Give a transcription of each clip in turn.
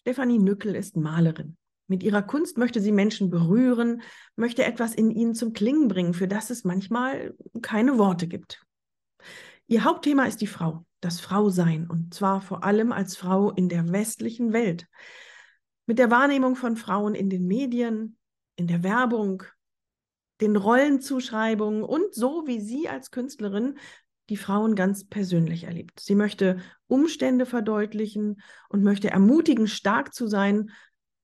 Stefanie Nückel ist Malerin. Mit ihrer Kunst möchte sie Menschen berühren, möchte etwas in ihnen zum Klingen bringen, für das es manchmal keine Worte gibt. Ihr Hauptthema ist die Frau, das Frausein, und zwar vor allem als Frau in der westlichen Welt. Mit der Wahrnehmung von Frauen in den Medien, in der Werbung, den Rollenzuschreibungen und so, wie sie als Künstlerin die Frauen ganz persönlich erlebt. Sie möchte Umstände verdeutlichen und möchte ermutigen, stark zu sein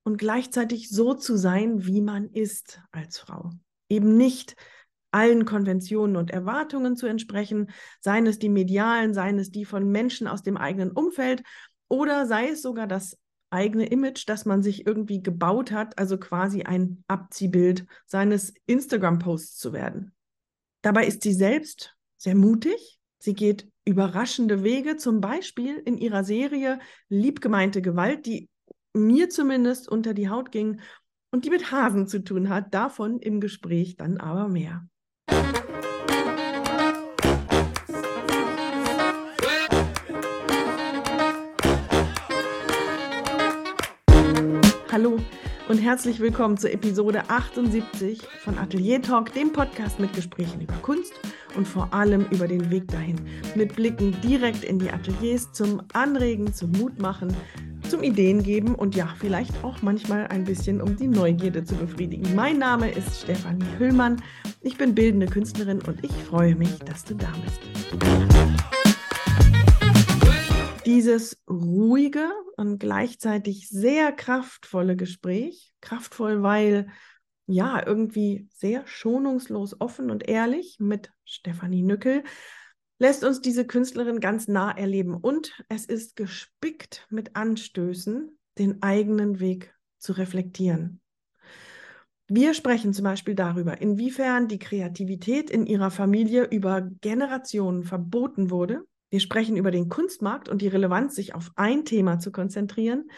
und gleichzeitig so zu sein, wie man ist als Frau. Eben nicht allen Konventionen und Erwartungen zu entsprechen, seien es die medialen, seien es die von Menschen aus dem eigenen Umfeld oder sei es sogar das eigene Image, das man sich irgendwie gebaut hat, also quasi ein Abziehbild seines Instagram-Posts zu werden. Dabei ist sie selbst sehr mutig, Sie geht überraschende Wege, zum Beispiel in ihrer Serie Liebgemeinte Gewalt, die mir zumindest unter die Haut ging und die mit Hasen zu tun hat. Davon im Gespräch dann aber mehr. Hallo und herzlich willkommen zur Episode 78 von Atelier Talk, dem Podcast mit Gesprächen über Kunst und vor allem über den Weg dahin. Mit Blicken direkt in die Ateliers zum Anregen, zum Mutmachen, zum Ideen geben und ja, vielleicht auch manchmal ein bisschen, um die Neugierde zu befriedigen. Mein Name ist Stefanie Hüllmann. Ich bin bildende Künstlerin und ich freue mich, dass du da bist. Dieses ruhige und gleichzeitig sehr kraftvolle Gespräch, kraftvoll, weil ja, irgendwie sehr schonungslos offen und ehrlich mit Stefanie Nückel, lässt uns diese Künstlerin ganz nah erleben. Und es ist gespickt mit Anstößen, den eigenen Weg zu reflektieren. Wir sprechen zum Beispiel darüber, inwiefern die Kreativität in ihrer Familie über Generationen verboten wurde. Wir sprechen über den Kunstmarkt und die Relevanz, sich auf ein Thema zu konzentrieren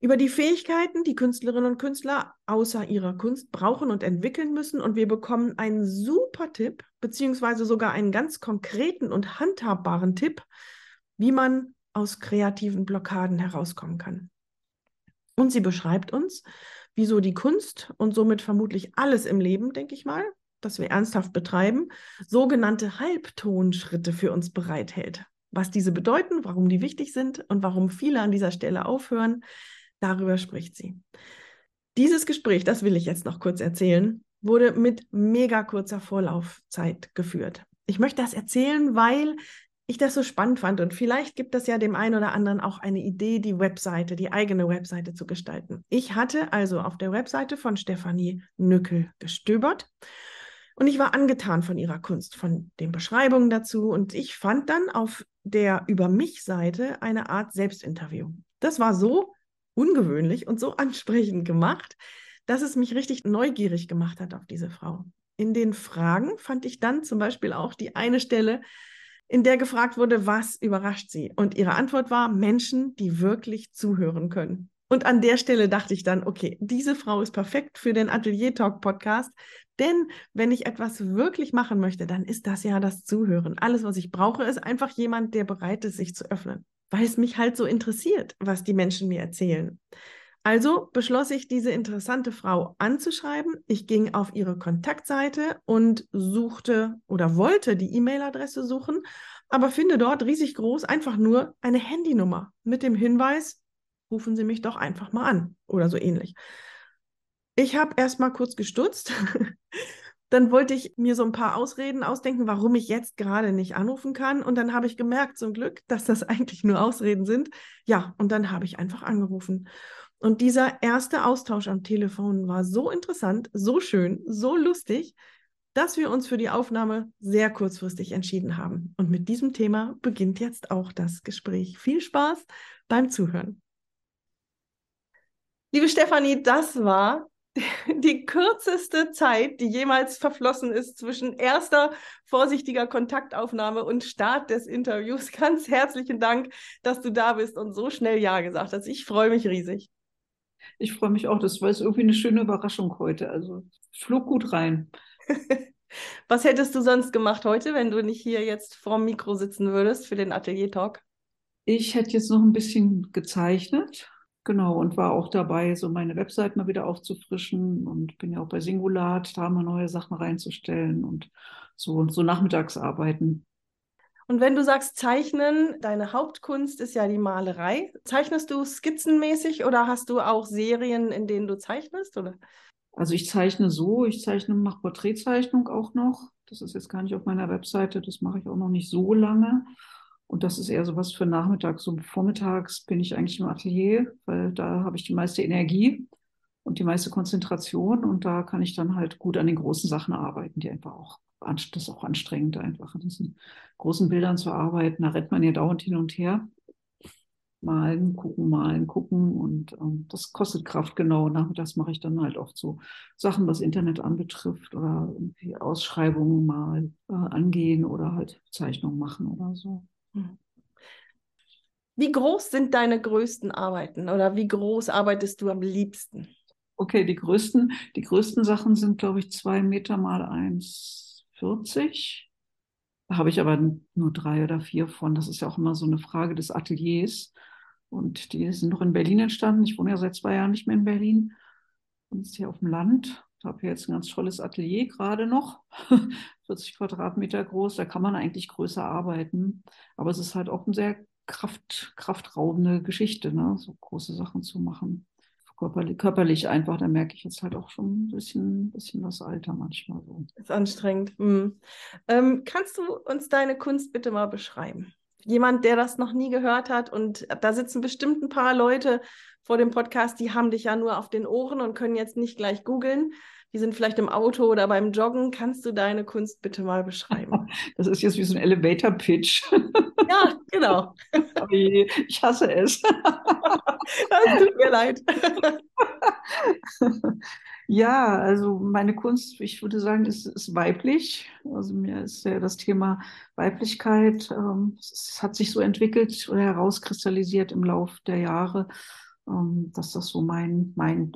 über die Fähigkeiten, die Künstlerinnen und Künstler außer ihrer Kunst brauchen und entwickeln müssen. Und wir bekommen einen super Tipp, beziehungsweise sogar einen ganz konkreten und handhabbaren Tipp, wie man aus kreativen Blockaden herauskommen kann. Und sie beschreibt uns, wieso die Kunst und somit vermutlich alles im Leben, denke ich mal, das wir ernsthaft betreiben, sogenannte Halbtonschritte für uns bereithält. Was diese bedeuten, warum die wichtig sind und warum viele an dieser Stelle aufhören, Darüber spricht sie. Dieses Gespräch, das will ich jetzt noch kurz erzählen, wurde mit mega kurzer Vorlaufzeit geführt. Ich möchte das erzählen, weil ich das so spannend fand und vielleicht gibt es ja dem einen oder anderen auch eine Idee, die Webseite, die eigene Webseite zu gestalten. Ich hatte also auf der Webseite von Stefanie Nückel gestöbert und ich war angetan von ihrer Kunst, von den Beschreibungen dazu und ich fand dann auf der Über mich Seite eine Art Selbstinterview. Das war so, ungewöhnlich und so ansprechend gemacht, dass es mich richtig neugierig gemacht hat auf diese Frau. In den Fragen fand ich dann zum Beispiel auch die eine Stelle, in der gefragt wurde, was überrascht sie? Und ihre Antwort war, Menschen, die wirklich zuhören können. Und an der Stelle dachte ich dann, okay, diese Frau ist perfekt für den Atelier Talk Podcast, denn wenn ich etwas wirklich machen möchte, dann ist das ja das Zuhören. Alles, was ich brauche, ist einfach jemand, der bereit ist, sich zu öffnen weil es mich halt so interessiert, was die Menschen mir erzählen. Also beschloss ich, diese interessante Frau anzuschreiben. Ich ging auf ihre Kontaktseite und suchte oder wollte die E-Mail-Adresse suchen, aber finde dort riesig groß einfach nur eine Handynummer mit dem Hinweis, rufen Sie mich doch einfach mal an oder so ähnlich. Ich habe erst mal kurz gestutzt Dann wollte ich mir so ein paar Ausreden ausdenken, warum ich jetzt gerade nicht anrufen kann. Und dann habe ich gemerkt, zum Glück, dass das eigentlich nur Ausreden sind. Ja, und dann habe ich einfach angerufen. Und dieser erste Austausch am Telefon war so interessant, so schön, so lustig, dass wir uns für die Aufnahme sehr kurzfristig entschieden haben. Und mit diesem Thema beginnt jetzt auch das Gespräch. Viel Spaß beim Zuhören. Liebe Stefanie, das war die kürzeste Zeit, die jemals verflossen ist zwischen erster vorsichtiger Kontaktaufnahme und Start des Interviews. Ganz herzlichen Dank, dass du da bist und so schnell Ja gesagt hast. Ich freue mich riesig. Ich freue mich auch. Das war jetzt irgendwie eine schöne Überraschung heute. Also flog gut rein. Was hättest du sonst gemacht heute, wenn du nicht hier jetzt vorm Mikro sitzen würdest für den Atelier Talk? Ich hätte jetzt noch ein bisschen gezeichnet Genau, und war auch dabei, so meine Website mal wieder aufzufrischen und bin ja auch bei Singulat, da mal neue Sachen reinzustellen und so, so Nachmittagsarbeiten. Und wenn du sagst Zeichnen, deine Hauptkunst ist ja die Malerei. Zeichnest du skizzenmäßig oder hast du auch Serien, in denen du zeichnest? Oder? Also ich zeichne so, ich zeichne, mache Porträtzeichnung auch noch. Das ist jetzt gar nicht auf meiner Webseite, das mache ich auch noch nicht so lange. Und das ist eher so was für nachmittags. So vormittags bin ich eigentlich im Atelier, weil da habe ich die meiste Energie und die meiste Konzentration. Und da kann ich dann halt gut an den großen Sachen arbeiten, die einfach auch, das ist auch anstrengend, einfach an diesen großen Bildern zu arbeiten. Da rennt man ja dauernd hin und her. Malen, gucken, malen, gucken. Und ähm, das kostet Kraft, genau. Nachmittags mache ich dann halt oft so Sachen, was Internet anbetrifft oder irgendwie Ausschreibungen mal äh, angehen oder halt Zeichnungen machen oder so. Hm. Wie groß sind deine größten Arbeiten oder wie groß arbeitest du am liebsten? Okay, die größten, die größten Sachen sind, glaube ich, zwei Meter mal 1,40. Da habe ich aber nur drei oder vier von. Das ist ja auch immer so eine Frage des Ateliers. Und die sind noch in Berlin entstanden. Ich wohne ja seit zwei Jahren nicht mehr in Berlin. Und ist hier auf dem Land. Ich habe jetzt ein ganz tolles Atelier gerade noch. 40 Quadratmeter groß, da kann man eigentlich größer arbeiten. Aber es ist halt auch eine sehr kraft, kraftraubende Geschichte, ne? so große Sachen zu machen. Körperlich, körperlich einfach, da merke ich jetzt halt auch schon ein bisschen, bisschen das Alter manchmal so. Ist anstrengend. Hm. Ähm, kannst du uns deine Kunst bitte mal beschreiben? Jemand, der das noch nie gehört hat und da sitzen bestimmt ein paar Leute vor dem Podcast, die haben dich ja nur auf den Ohren und können jetzt nicht gleich googeln die sind vielleicht im Auto oder beim Joggen. Kannst du deine Kunst bitte mal beschreiben? Das ist jetzt wie so ein Elevator-Pitch. Ja, genau. ich hasse es. Das tut mir leid. Ja, also meine Kunst, ich würde sagen, ist, ist weiblich. Also mir ist ja das Thema Weiblichkeit, ähm, es hat sich so entwickelt oder herauskristallisiert im Laufe der Jahre, ähm, dass das so mein, mein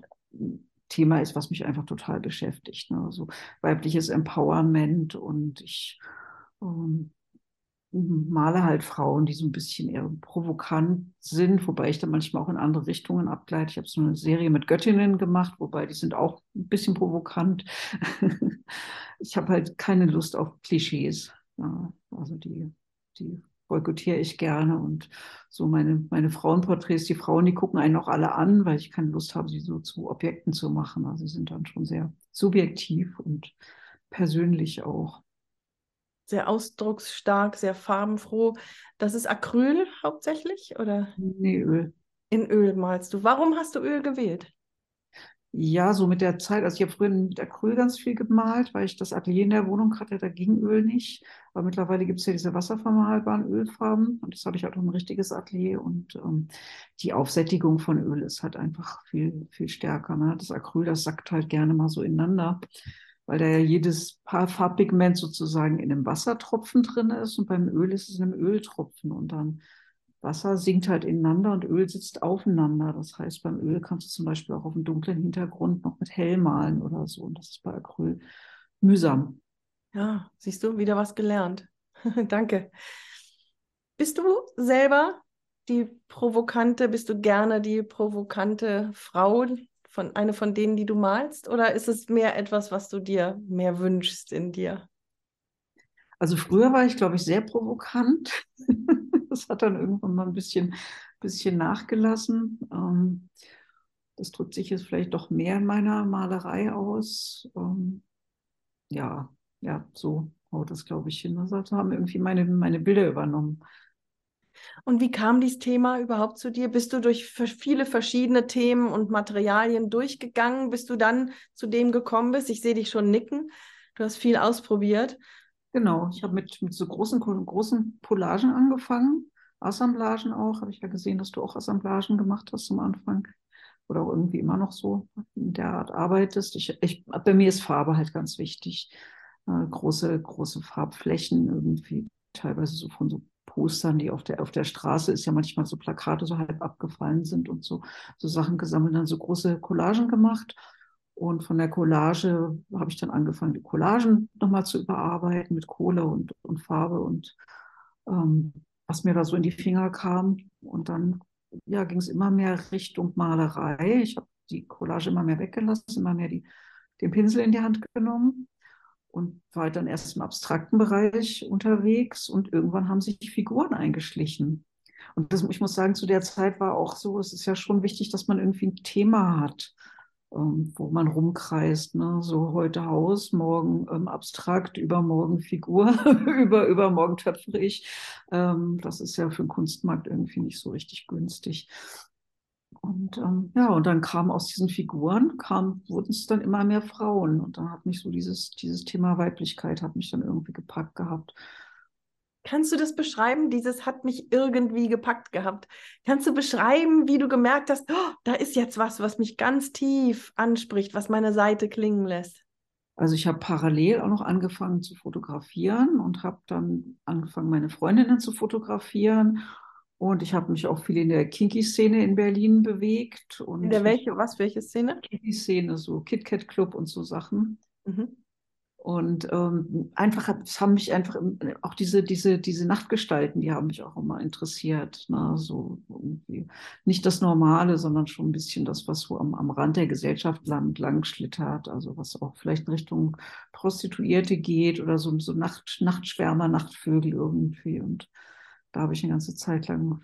Thema ist, was mich einfach total beschäftigt. Ne? Also weibliches Empowerment und ich ähm, male halt Frauen, die so ein bisschen eher provokant sind, wobei ich dann manchmal auch in andere Richtungen abgleite. Ich habe so eine Serie mit Göttinnen gemacht, wobei die sind auch ein bisschen provokant. ich habe halt keine Lust auf Klischees. Ja, also die, die boykottiere ich gerne. Und so meine, meine Frauenporträts, die Frauen, die gucken einen auch alle an, weil ich keine Lust habe, sie so zu Objekten zu machen. Also sie sind dann schon sehr subjektiv und persönlich auch. Sehr ausdrucksstark, sehr farbenfroh. Das ist Acryl hauptsächlich, oder? Nee, Öl. In Öl malst du. Warum hast du Öl gewählt? Ja, so mit der Zeit. Also ich habe früher mit Acryl ganz viel gemalt, weil ich das Atelier in der Wohnung hatte, da ging Öl nicht. Aber mittlerweile gibt es ja diese wasservermalbaren Ölfarben und das habe ich halt auch ein richtiges Atelier und ähm, die Aufsättigung von Öl ist halt einfach viel, viel stärker. Ne? Das Acryl, das sackt halt gerne mal so ineinander, weil da ja jedes Farbpigment sozusagen in einem Wassertropfen drin ist und beim Öl ist es in einem Öltropfen und dann Wasser sinkt halt ineinander und Öl sitzt aufeinander. Das heißt, beim Öl kannst du zum Beispiel auch auf einem dunklen Hintergrund noch mit hell malen oder so. Und das ist bei Acryl mühsam. Ja, siehst du, wieder was gelernt. Danke. Bist du selber die provokante, bist du gerne die provokante Frau, von, eine von denen, die du malst? Oder ist es mehr etwas, was du dir mehr wünschst in dir? Also früher war ich, glaube ich, sehr provokant. Das hat dann irgendwann mal ein bisschen, bisschen nachgelassen. Ähm, das drückt sich jetzt vielleicht doch mehr in meiner Malerei aus. Ähm, ja, ja, so haut das, glaube ich, hin. Also haben irgendwie meine, meine Bilder übernommen. Und wie kam dieses Thema überhaupt zu dir? Bist du durch viele verschiedene Themen und Materialien durchgegangen, bis du dann zu dem gekommen bist? Ich sehe dich schon nicken. Du hast viel ausprobiert. Genau, ich habe mit, mit so großen, großen Collagen angefangen, Assemblagen auch. Habe ich ja gesehen, dass du auch Assemblagen gemacht hast am Anfang oder auch irgendwie immer noch so in der Art arbeitest. Ich, ich, bei mir ist Farbe halt ganz wichtig. Äh, große, große Farbflächen irgendwie, teilweise so von so Postern, die auf der, auf der Straße ist ja manchmal so Plakate so halb abgefallen sind und so, so Sachen gesammelt, dann so große Collagen gemacht und von der Collage habe ich dann angefangen, die Collagen nochmal zu überarbeiten mit Kohle und, und Farbe und ähm, was mir da so in die Finger kam. Und dann ja, ging es immer mehr Richtung Malerei. Ich habe die Collage immer mehr weggelassen, immer mehr die, den Pinsel in die Hand genommen und war dann erst im abstrakten Bereich unterwegs und irgendwann haben sich die Figuren eingeschlichen. Und das, ich muss sagen, zu der Zeit war auch so, es ist ja schon wichtig, dass man irgendwie ein Thema hat, ähm, wo man rumkreist. Ne? So heute Haus, morgen ähm, abstrakt, übermorgen Figur, über, übermorgen töpfere ich. Ähm, das ist ja für den Kunstmarkt irgendwie nicht so richtig günstig. Und ähm, ja, und dann kam aus diesen Figuren, kam, wurden es dann immer mehr Frauen. Und dann hat mich so dieses, dieses Thema Weiblichkeit hat mich dann irgendwie gepackt gehabt. Kannst du das beschreiben? Dieses hat mich irgendwie gepackt gehabt. Kannst du beschreiben, wie du gemerkt hast, oh, da ist jetzt was, was mich ganz tief anspricht, was meine Seite klingen lässt? Also ich habe parallel auch noch angefangen zu fotografieren und habe dann angefangen, meine Freundinnen zu fotografieren. Und ich habe mich auch viel in der Kinky-Szene in Berlin bewegt. Und in der welche, was, welche Szene? Kinky-Szene, so KitKat Club und so Sachen. Mhm. Und ähm, einfach, es haben mich einfach auch diese, diese, diese Nachtgestalten, die haben mich auch immer interessiert. Ne? So irgendwie nicht das Normale, sondern schon ein bisschen das, was so am, am Rand der Gesellschaft lang, lang schlittert. Also was auch vielleicht in Richtung Prostituierte geht oder so, so Nacht, Nachtschwärmer, Nachtvögel irgendwie. Und da habe ich eine ganze Zeit lang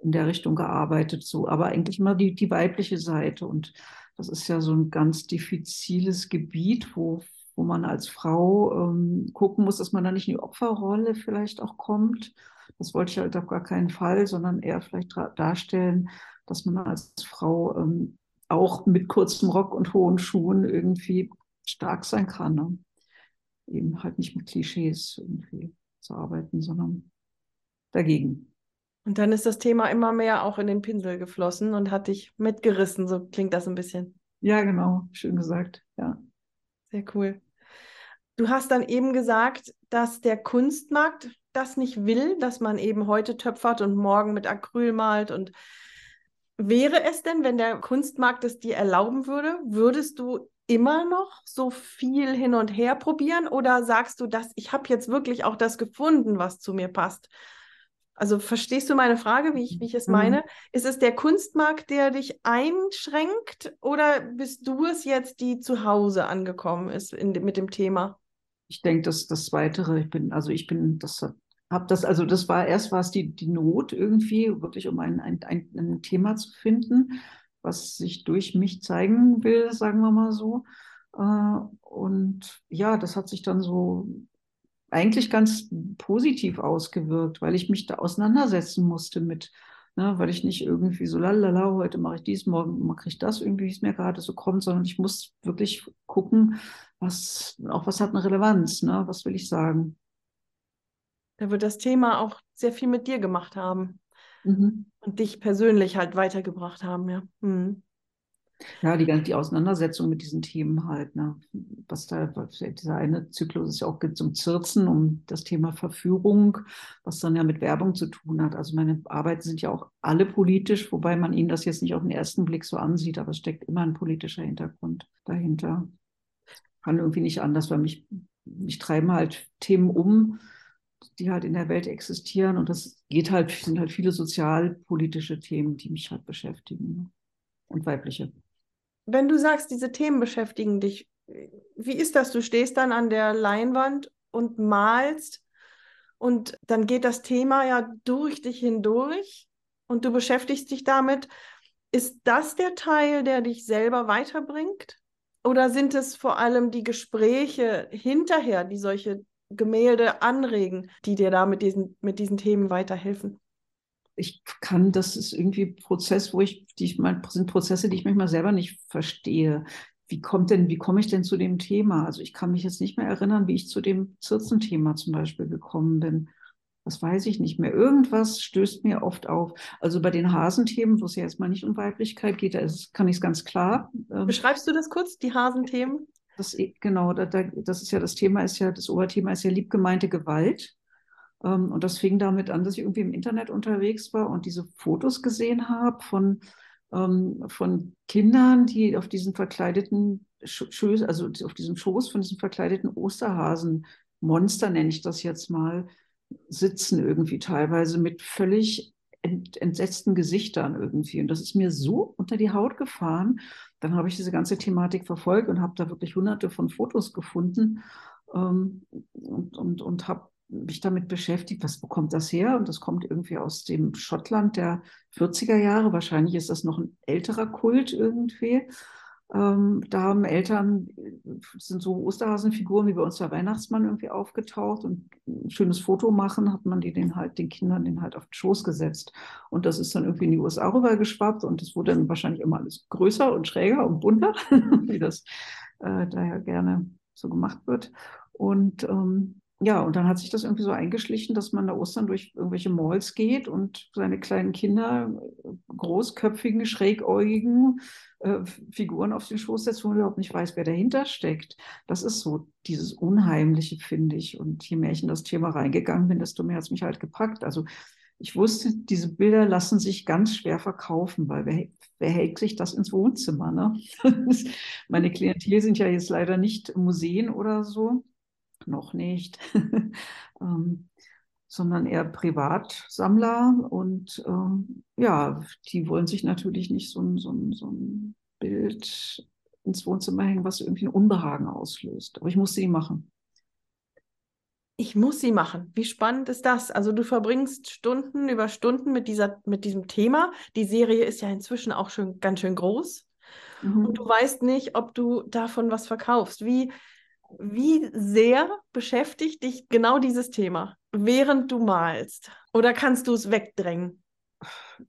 in der Richtung gearbeitet, so, aber eigentlich immer die, die weibliche Seite. Und das ist ja so ein ganz diffiziles Gebiet, wo wo man als Frau ähm, gucken muss, dass man da nicht in die Opferrolle vielleicht auch kommt. Das wollte ich halt auf gar keinen Fall, sondern eher vielleicht darstellen, dass man als Frau ähm, auch mit kurzem Rock und hohen Schuhen irgendwie stark sein kann. Ne? Eben halt nicht mit Klischees irgendwie zu arbeiten, sondern dagegen. Und dann ist das Thema immer mehr auch in den Pinsel geflossen und hat dich mitgerissen, so klingt das ein bisschen. Ja, genau, schön gesagt, ja. Sehr cool. Du hast dann eben gesagt, dass der Kunstmarkt das nicht will, dass man eben heute töpfert und morgen mit Acryl malt. Und wäre es denn, wenn der Kunstmarkt es dir erlauben würde, würdest du immer noch so viel hin und her probieren oder sagst du, dass ich habe jetzt wirklich auch das gefunden, was zu mir passt? Also verstehst du meine Frage, wie ich, wie ich es mhm. meine? Ist es der Kunstmarkt, der dich einschränkt oder bist du es jetzt, die zu Hause angekommen ist in, mit dem Thema? Ich denke, dass das Weitere, ich bin, also ich bin, das habe das, also das war erst war es die, die Not irgendwie, wirklich um ein, ein, ein, ein Thema zu finden, was sich durch mich zeigen will, sagen wir mal so. Äh, und ja, das hat sich dann so eigentlich ganz positiv ausgewirkt, weil ich mich da auseinandersetzen musste mit, ne, weil ich nicht irgendwie so lalala, heute mache ich dies, morgen mache ich das, irgendwie, wie es mir gerade so kommt, sondern ich muss wirklich gucken, was, auch was hat eine Relevanz, ne, was will ich sagen. Da wird das Thema auch sehr viel mit dir gemacht haben mhm. und dich persönlich halt weitergebracht haben, ja. Mhm. Ja, die, die Auseinandersetzung mit diesen Themen halt, ne? was da, dieser eine Zyklus ist ja auch zum Zirzen um das Thema Verführung, was dann ja mit Werbung zu tun hat. Also meine Arbeiten sind ja auch alle politisch, wobei man ihnen das jetzt nicht auf den ersten Blick so ansieht, aber es steckt immer ein politischer Hintergrund dahinter. Kann irgendwie nicht anders, weil mich, mich treiben halt Themen um, die halt in der Welt existieren und das geht halt, sind halt viele sozialpolitische Themen, die mich halt beschäftigen ne? und weibliche wenn du sagst, diese Themen beschäftigen dich, wie ist das? Du stehst dann an der Leinwand und malst und dann geht das Thema ja durch dich hindurch und du beschäftigst dich damit. Ist das der Teil, der dich selber weiterbringt? Oder sind es vor allem die Gespräche hinterher, die solche Gemälde anregen, die dir da mit diesen, mit diesen Themen weiterhelfen? ich kann, das ist irgendwie Prozess, wo ich, die ich mein, sind Prozesse, die ich manchmal selber nicht verstehe. Wie kommt denn, wie komme ich denn zu dem Thema? Also ich kann mich jetzt nicht mehr erinnern, wie ich zu dem Zirzenthema zum Beispiel gekommen bin. Das weiß ich nicht mehr. Irgendwas stößt mir oft auf. Also bei den Hasenthemen, wo es ja erstmal nicht um Weiblichkeit geht, da ist, kann ich es ganz klar. Ähm, Beschreibst du das kurz, die Hasenthemen? Das, genau, da, da, das ist ja das Thema, ist ja, das Oberthema ist ja liebgemeinte Gewalt. Ähm, und das fing damit an, dass ich irgendwie im Internet unterwegs war und diese Fotos gesehen habe von, ähm, von Kindern, die auf diesen verkleideten Schoß, also auf diesem Schoß von diesem verkleideten Osterhasen, Monster nenne ich das jetzt mal, sitzen irgendwie teilweise mit völlig ent, entsetzten Gesichtern irgendwie. Und das ist mir so unter die Haut gefahren. Dann habe ich diese ganze Thematik verfolgt und habe da wirklich hunderte von Fotos gefunden ähm, und, und, und habe mich damit beschäftigt, was bekommt das her? Und das kommt irgendwie aus dem Schottland der 40er Jahre. Wahrscheinlich ist das noch ein älterer Kult irgendwie. Ähm, da haben Eltern, sind so Osterhasenfiguren wie bei uns der Weihnachtsmann irgendwie aufgetaucht und ein schönes Foto machen, hat man die den halt, den Kindern den halt auf den Schoß gesetzt. Und das ist dann irgendwie in die USA rübergeschwappt und es wurde dann wahrscheinlich immer alles größer und schräger und bunter, wie das äh, daher gerne so gemacht wird. Und ähm, ja, und dann hat sich das irgendwie so eingeschlichen, dass man da Ostern durch irgendwelche Malls geht und seine kleinen Kinder, großköpfigen, schrägäugigen äh, Figuren auf den Schoß setzt, wo man überhaupt nicht weiß, wer dahinter steckt. Das ist so dieses Unheimliche, finde ich. Und je mehr ich in das Thema reingegangen bin, desto mehr hat es mich halt gepackt. Also ich wusste, diese Bilder lassen sich ganz schwer verkaufen, weil wer, wer hält sich das ins Wohnzimmer? Ne? Meine Klientel sind ja jetzt leider nicht Museen oder so noch nicht, ähm, sondern eher Privatsammler. Und ähm, ja, die wollen sich natürlich nicht so ein, so, ein, so ein Bild ins Wohnzimmer hängen, was irgendwie ein Unbehagen auslöst. Aber ich muss sie machen. Ich muss sie machen. Wie spannend ist das? Also du verbringst Stunden über Stunden mit, dieser, mit diesem Thema. Die Serie ist ja inzwischen auch schon ganz schön groß. Mhm. Und du weißt nicht, ob du davon was verkaufst. Wie, wie sehr beschäftigt dich genau dieses Thema, während du malst? Oder kannst du es wegdrängen?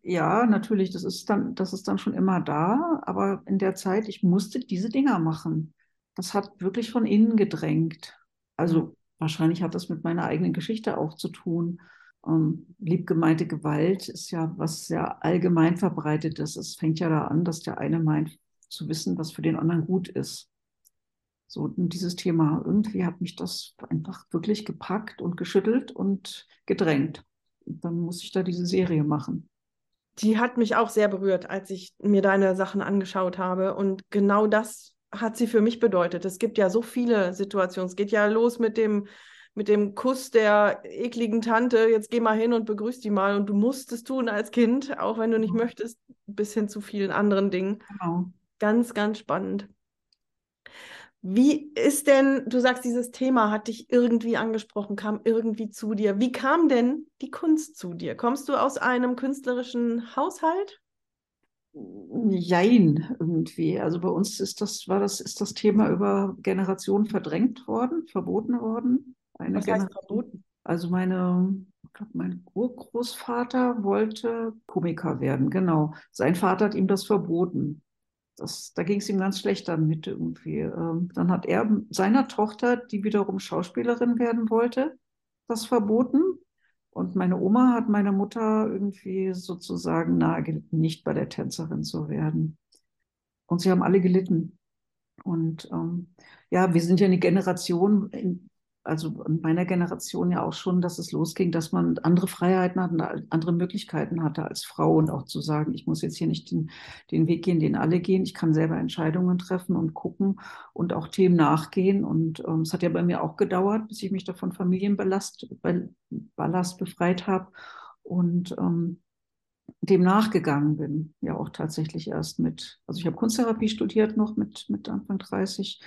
Ja, natürlich, das ist dann, das ist dann schon immer da, aber in der Zeit, ich musste diese Dinger machen. Das hat wirklich von innen gedrängt. Also wahrscheinlich hat das mit meiner eigenen Geschichte auch zu tun. Ähm, liebgemeinte Gewalt ist ja was sehr allgemein verbreitetes. Es fängt ja da an, dass der eine meint zu wissen, was für den anderen gut ist. So, dieses Thema, irgendwie hat mich das einfach wirklich gepackt und geschüttelt und gedrängt. Und dann muss ich da diese Serie machen. Die hat mich auch sehr berührt, als ich mir deine Sachen angeschaut habe. Und genau das hat sie für mich bedeutet. Es gibt ja so viele Situationen. Es geht ja los mit dem, mit dem Kuss der ekligen Tante. Jetzt geh mal hin und begrüß die mal. Und du musst es tun als Kind, auch wenn du nicht genau. möchtest, bis hin zu vielen anderen Dingen. Genau. Ganz, ganz spannend. Wie ist denn, du sagst, dieses Thema hat dich irgendwie angesprochen, kam irgendwie zu dir. Wie kam denn die Kunst zu dir? Kommst du aus einem künstlerischen Haushalt? Jein, irgendwie. Also bei uns ist das, war das, ist das Thema über Generationen verdrängt worden, verboten worden. Eine Was heißt verboten? Also meine, ich glaube, mein Urgroßvater wollte Komiker werden, genau. Sein Vater hat ihm das verboten das, da ging es ihm ganz schlecht damit irgendwie. Ähm, dann hat er seiner Tochter, die wiederum Schauspielerin werden wollte, das verboten. Und meine Oma hat meiner Mutter irgendwie sozusagen nahegelitten, nicht bei der Tänzerin zu werden. Und sie haben alle gelitten. Und ähm, ja, wir sind ja eine Generation, in, also in meiner Generation ja auch schon, dass es losging, dass man andere Freiheiten hatte, andere Möglichkeiten hatte als Frau und auch zu sagen, ich muss jetzt hier nicht den, den Weg gehen, den alle gehen. Ich kann selber Entscheidungen treffen und gucken und auch Themen nachgehen. Und ähm, es hat ja bei mir auch gedauert, bis ich mich davon Familienballast Ballast befreit habe und ähm, dem nachgegangen bin. Ja, auch tatsächlich erst mit, also ich habe Kunsttherapie studiert noch mit, mit Anfang 30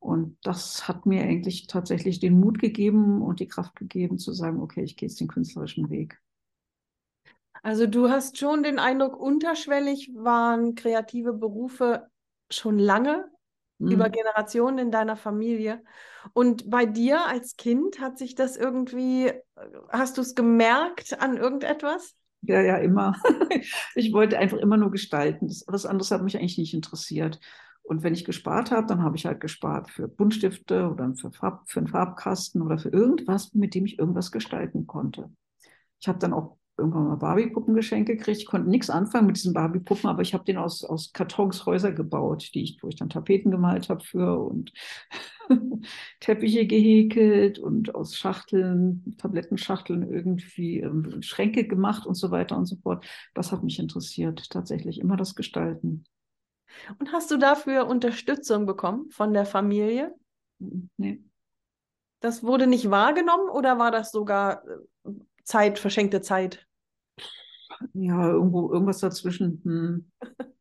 und das hat mir eigentlich tatsächlich den Mut gegeben und die Kraft gegeben zu sagen, okay, ich gehe jetzt den künstlerischen Weg. Also du hast schon den Eindruck, unterschwellig waren kreative Berufe schon lange mhm. über Generationen in deiner Familie. Und bei dir als Kind hat sich das irgendwie, hast du es gemerkt an irgendetwas? Ja, ja, immer. Ich wollte einfach immer nur gestalten. Das, was anderes hat mich eigentlich nicht interessiert. Und wenn ich gespart habe, dann habe ich halt gespart für Buntstifte oder für, Farb, für einen Farbkasten oder für irgendwas, mit dem ich irgendwas gestalten konnte. Ich habe dann auch irgendwann mal Barbie-Puppen geschenkt gekriegt. Ich konnte nichts anfangen mit diesen Barbie-Puppen, aber ich habe den aus, aus Kartons Häuser gebaut, die ich, wo ich dann Tapeten gemalt habe für und Teppiche gehäkelt und aus Schachteln, Tablettenschachteln irgendwie ähm, Schränke gemacht und so weiter und so fort. Das hat mich interessiert, tatsächlich immer das Gestalten. Und hast du dafür Unterstützung bekommen von der Familie? Nee. Das wurde nicht wahrgenommen oder war das sogar äh, Zeit, verschenkte Zeit? ja, irgendwo, irgendwas dazwischen. Hm.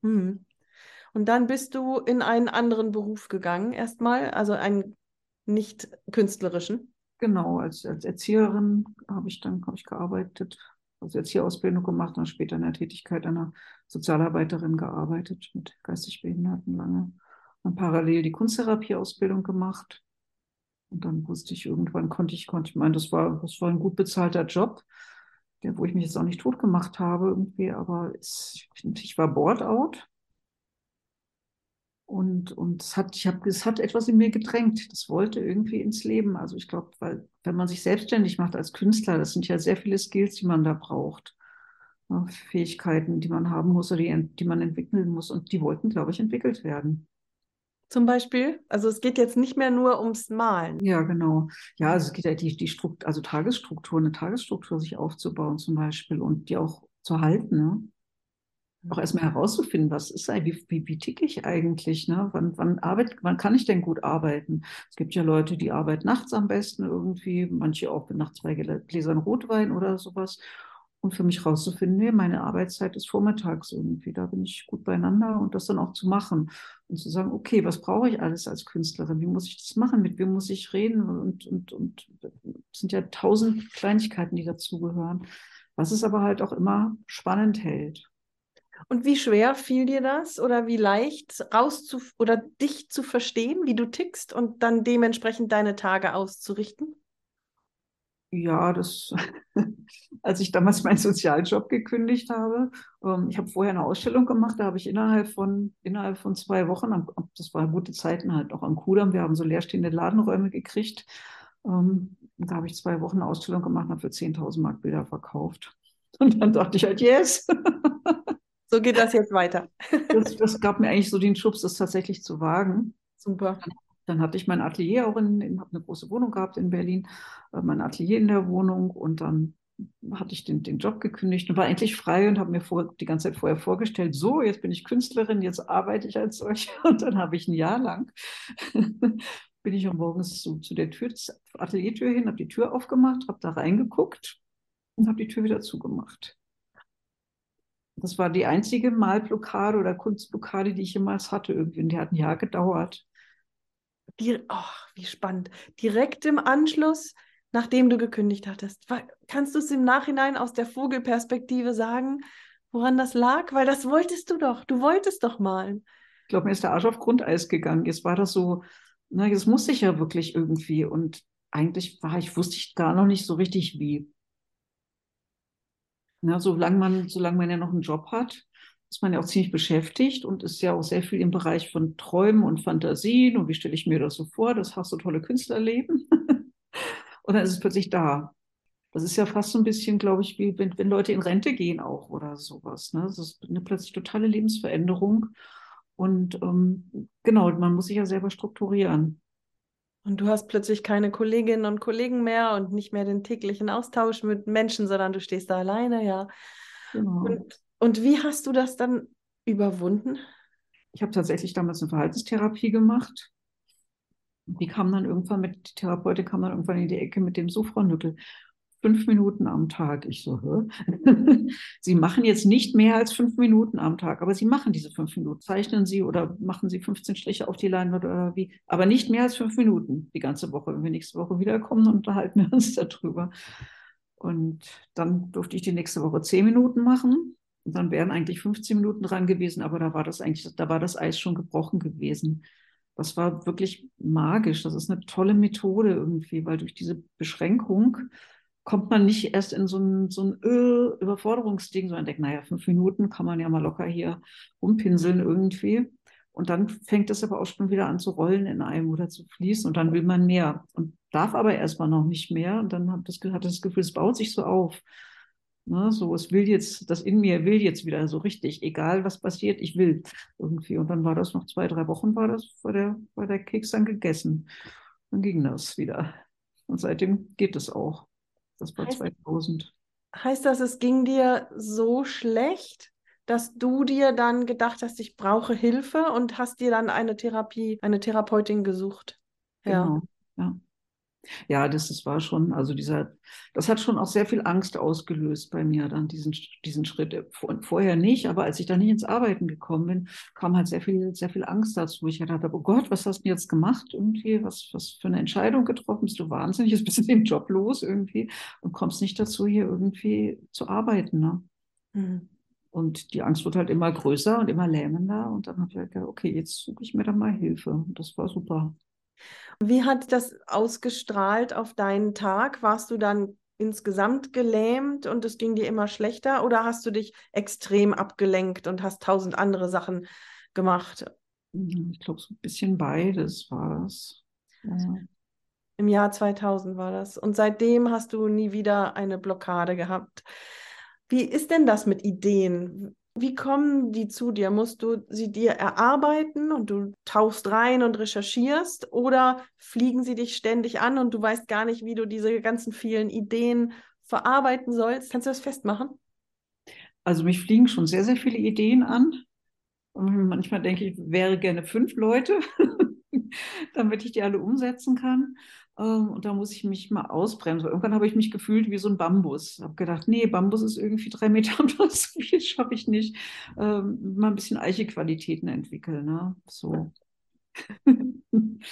Hm. Und dann bist du in einen anderen Beruf gegangen, erstmal, also einen nicht künstlerischen. Genau, als, als Erzieherin habe ich dann hab ich gearbeitet, also Erzieherausbildung gemacht und später in der Tätigkeit einer Sozialarbeiterin gearbeitet mit geistig Behinderten lange. Und parallel die Kunsttherapieausbildung gemacht. Und dann wusste ich, irgendwann konnte ich, konnte ich meinen, das war, das war ein gut bezahlter Job, der, wo ich mich jetzt auch nicht tot gemacht habe irgendwie, aber es, ich war bored out und, und es hat, ich hab, es hat etwas in mir gedrängt. Das wollte irgendwie ins Leben. Also ich glaube, weil wenn man sich selbstständig macht als Künstler, das sind ja sehr viele Skills, die man da braucht. Ja, Fähigkeiten, die man haben muss oder die, die man entwickeln muss. Und die wollten, glaube ich, entwickelt werden. Zum Beispiel? Also es geht jetzt nicht mehr nur ums Malen. Ja, genau. Ja, also es geht ja die, die Struktur, also Tagesstruktur, eine Tagesstruktur sich aufzubauen zum Beispiel und die auch zu halten. Ne? Auch erstmal herauszufinden, was ist wie, wie, wie ticke ich eigentlich, ne? Wann, wann, arbeit, wann kann ich denn gut arbeiten? Es gibt ja Leute, die arbeiten nachts am besten irgendwie, manche auch nach zwei Gläsern Rotwein oder sowas. Und für mich rauszufinden, nee, meine Arbeitszeit ist vormittags irgendwie, da bin ich gut beieinander und das dann auch zu machen und zu sagen, okay, was brauche ich alles als Künstlerin? Wie muss ich das machen? Mit wem muss ich reden? Und, und, und es sind ja tausend Kleinigkeiten, die dazugehören, was es aber halt auch immer spannend hält. Und wie schwer fiel dir das oder wie leicht rauszu oder dich zu verstehen, wie du tickst und dann dementsprechend deine Tage auszurichten? Ja, das, als ich damals meinen Sozialjob gekündigt habe, ähm, ich habe vorher eine Ausstellung gemacht, da habe ich innerhalb von, innerhalb von zwei Wochen, das waren gute Zeiten halt noch am Kudamm, wir haben so leerstehende Ladenräume gekriegt, ähm, da habe ich zwei Wochen eine Ausstellung gemacht und habe für 10.000 Mark Bilder verkauft. Und dann dachte ich halt, yes. So geht das jetzt weiter. das, das, gab mir eigentlich so den Schubs, das tatsächlich zu wagen. Super. Dann, dann hatte ich mein Atelier auch in, habe eine große Wohnung gehabt in Berlin, äh, mein Atelier in der Wohnung und dann hatte ich den, den Job gekündigt und war endlich frei und habe mir vor, die ganze Zeit vorher vorgestellt, so, jetzt bin ich Künstlerin, jetzt arbeite ich als solche. Und dann habe ich ein Jahr lang, bin ich morgens zu, zu der Tür, Ateliertür hin, habe die Tür aufgemacht, habe da reingeguckt und habe die Tür wieder zugemacht. Das war die einzige Malblockade oder Kunstblockade, die ich jemals hatte irgendwie. Und die hat ein Jahr gedauert. Die, oh, wie spannend. Direkt im Anschluss, nachdem du gekündigt hattest. Kannst du es im Nachhinein aus der Vogelperspektive sagen, woran das lag? Weil das wolltest du doch. Du wolltest doch malen. Ich glaube, mir ist der Arsch auf Grundeis gegangen. Jetzt war das so, na, jetzt musste ich ja wirklich irgendwie. Und eigentlich war ich, wusste ich gar noch nicht so richtig wie. Na, solange man, solange man ja noch einen Job hat, ist man ja auch ziemlich beschäftigt und ist ja auch sehr viel im Bereich von Träumen und Fantasien und wie stelle ich mir das so vor, das hast du tolle Künstlerleben. und dann ist es plötzlich da. Das ist ja fast so ein bisschen, glaube ich, wie wenn, wenn Leute in Rente gehen auch oder sowas. Ne? Das ist eine plötzlich totale Lebensveränderung. Und ähm, genau, man muss sich ja selber strukturieren. Und du hast plötzlich keine Kolleginnen und Kollegen mehr und nicht mehr den täglichen Austausch mit Menschen, sondern du stehst da alleine, ja. Genau. Und, und wie hast du das dann überwunden? Ich habe tatsächlich damals eine Verhaltenstherapie gemacht. Die kam dann irgendwann mit, die Therapeutin kam dann irgendwann in die Ecke mit dem so, Frau Nüttel, fünf Minuten am Tag. Ich so? Sie machen jetzt nicht mehr als fünf Minuten am Tag, aber Sie machen diese fünf Minuten. Zeichnen Sie oder machen Sie 15 Striche auf die Leinwand oder wie, aber nicht mehr als fünf Minuten die ganze Woche. Wenn wir nächste Woche wiederkommen, unterhalten wir uns darüber. Und dann durfte ich die nächste Woche zehn Minuten machen. Und dann wären eigentlich 15 Minuten dran gewesen, aber da war das eigentlich, da war das Eis schon gebrochen gewesen. Das war wirklich magisch. Das ist eine tolle Methode irgendwie, weil durch diese Beschränkung kommt man nicht erst in so ein, so ein Öl Überforderungsding, sondern denkt, naja, fünf Minuten kann man ja mal locker hier rumpinseln irgendwie. Und dann fängt es aber auch schon wieder an zu rollen in einem oder zu fließen und dann will man mehr und darf aber erstmal noch nicht mehr. Und dann hat das, hat das Gefühl, es baut sich so auf. Ne, so, es will jetzt, das in mir will jetzt wieder so richtig, egal was passiert, ich will irgendwie. Und dann war das noch zwei, drei Wochen, war das, war der, war der Keks dann gegessen. Dann ging das wieder. Und seitdem geht es auch. Das war heißt, 2000. Heißt das, es ging dir so schlecht, dass du dir dann gedacht hast, ich brauche Hilfe und hast dir dann eine Therapie, eine Therapeutin gesucht? Ja. Genau, ja. Ja, das, das war schon, also dieser, das hat schon auch sehr viel Angst ausgelöst bei mir, dann diesen, diesen Schritt. vorher nicht, aber als ich dann nicht ins Arbeiten gekommen bin, kam halt sehr viel, sehr viel Angst dazu. Ich dachte, oh Gott, was hast du jetzt gemacht? Irgendwie, was, was für eine Entscheidung getroffen? Bist du wahnsinnig? Jetzt bist du den Job los irgendwie und kommst nicht dazu, hier irgendwie zu arbeiten. Ne? Mhm. Und die Angst wird halt immer größer und immer lähmender. Und dann habe ich halt gedacht, okay, jetzt suche ich mir da mal Hilfe. Und das war super. Wie hat das ausgestrahlt auf deinen Tag? Warst du dann insgesamt gelähmt und es ging dir immer schlechter oder hast du dich extrem abgelenkt und hast tausend andere Sachen gemacht? Ich glaube, so ein bisschen beides war es. Ja. Im Jahr 2000 war das. Und seitdem hast du nie wieder eine Blockade gehabt. Wie ist denn das mit Ideen? Wie kommen die zu dir? Musst du sie dir erarbeiten und du tauchst rein und recherchierst oder fliegen sie dich ständig an und du weißt gar nicht, wie du diese ganzen vielen Ideen verarbeiten sollst? Kannst du das festmachen? Also mich fliegen schon sehr, sehr viele Ideen an. Und manchmal denke ich, wäre gerne fünf Leute, damit ich die alle umsetzen kann. Ähm, und da muss ich mich mal ausbremsen. Irgendwann habe ich mich gefühlt wie so ein Bambus. Habe gedacht, nee, Bambus ist irgendwie drei Meter und das viel schaffe ich nicht. Ähm, mal ein bisschen Eichequalitäten entwickeln. Ne? So. und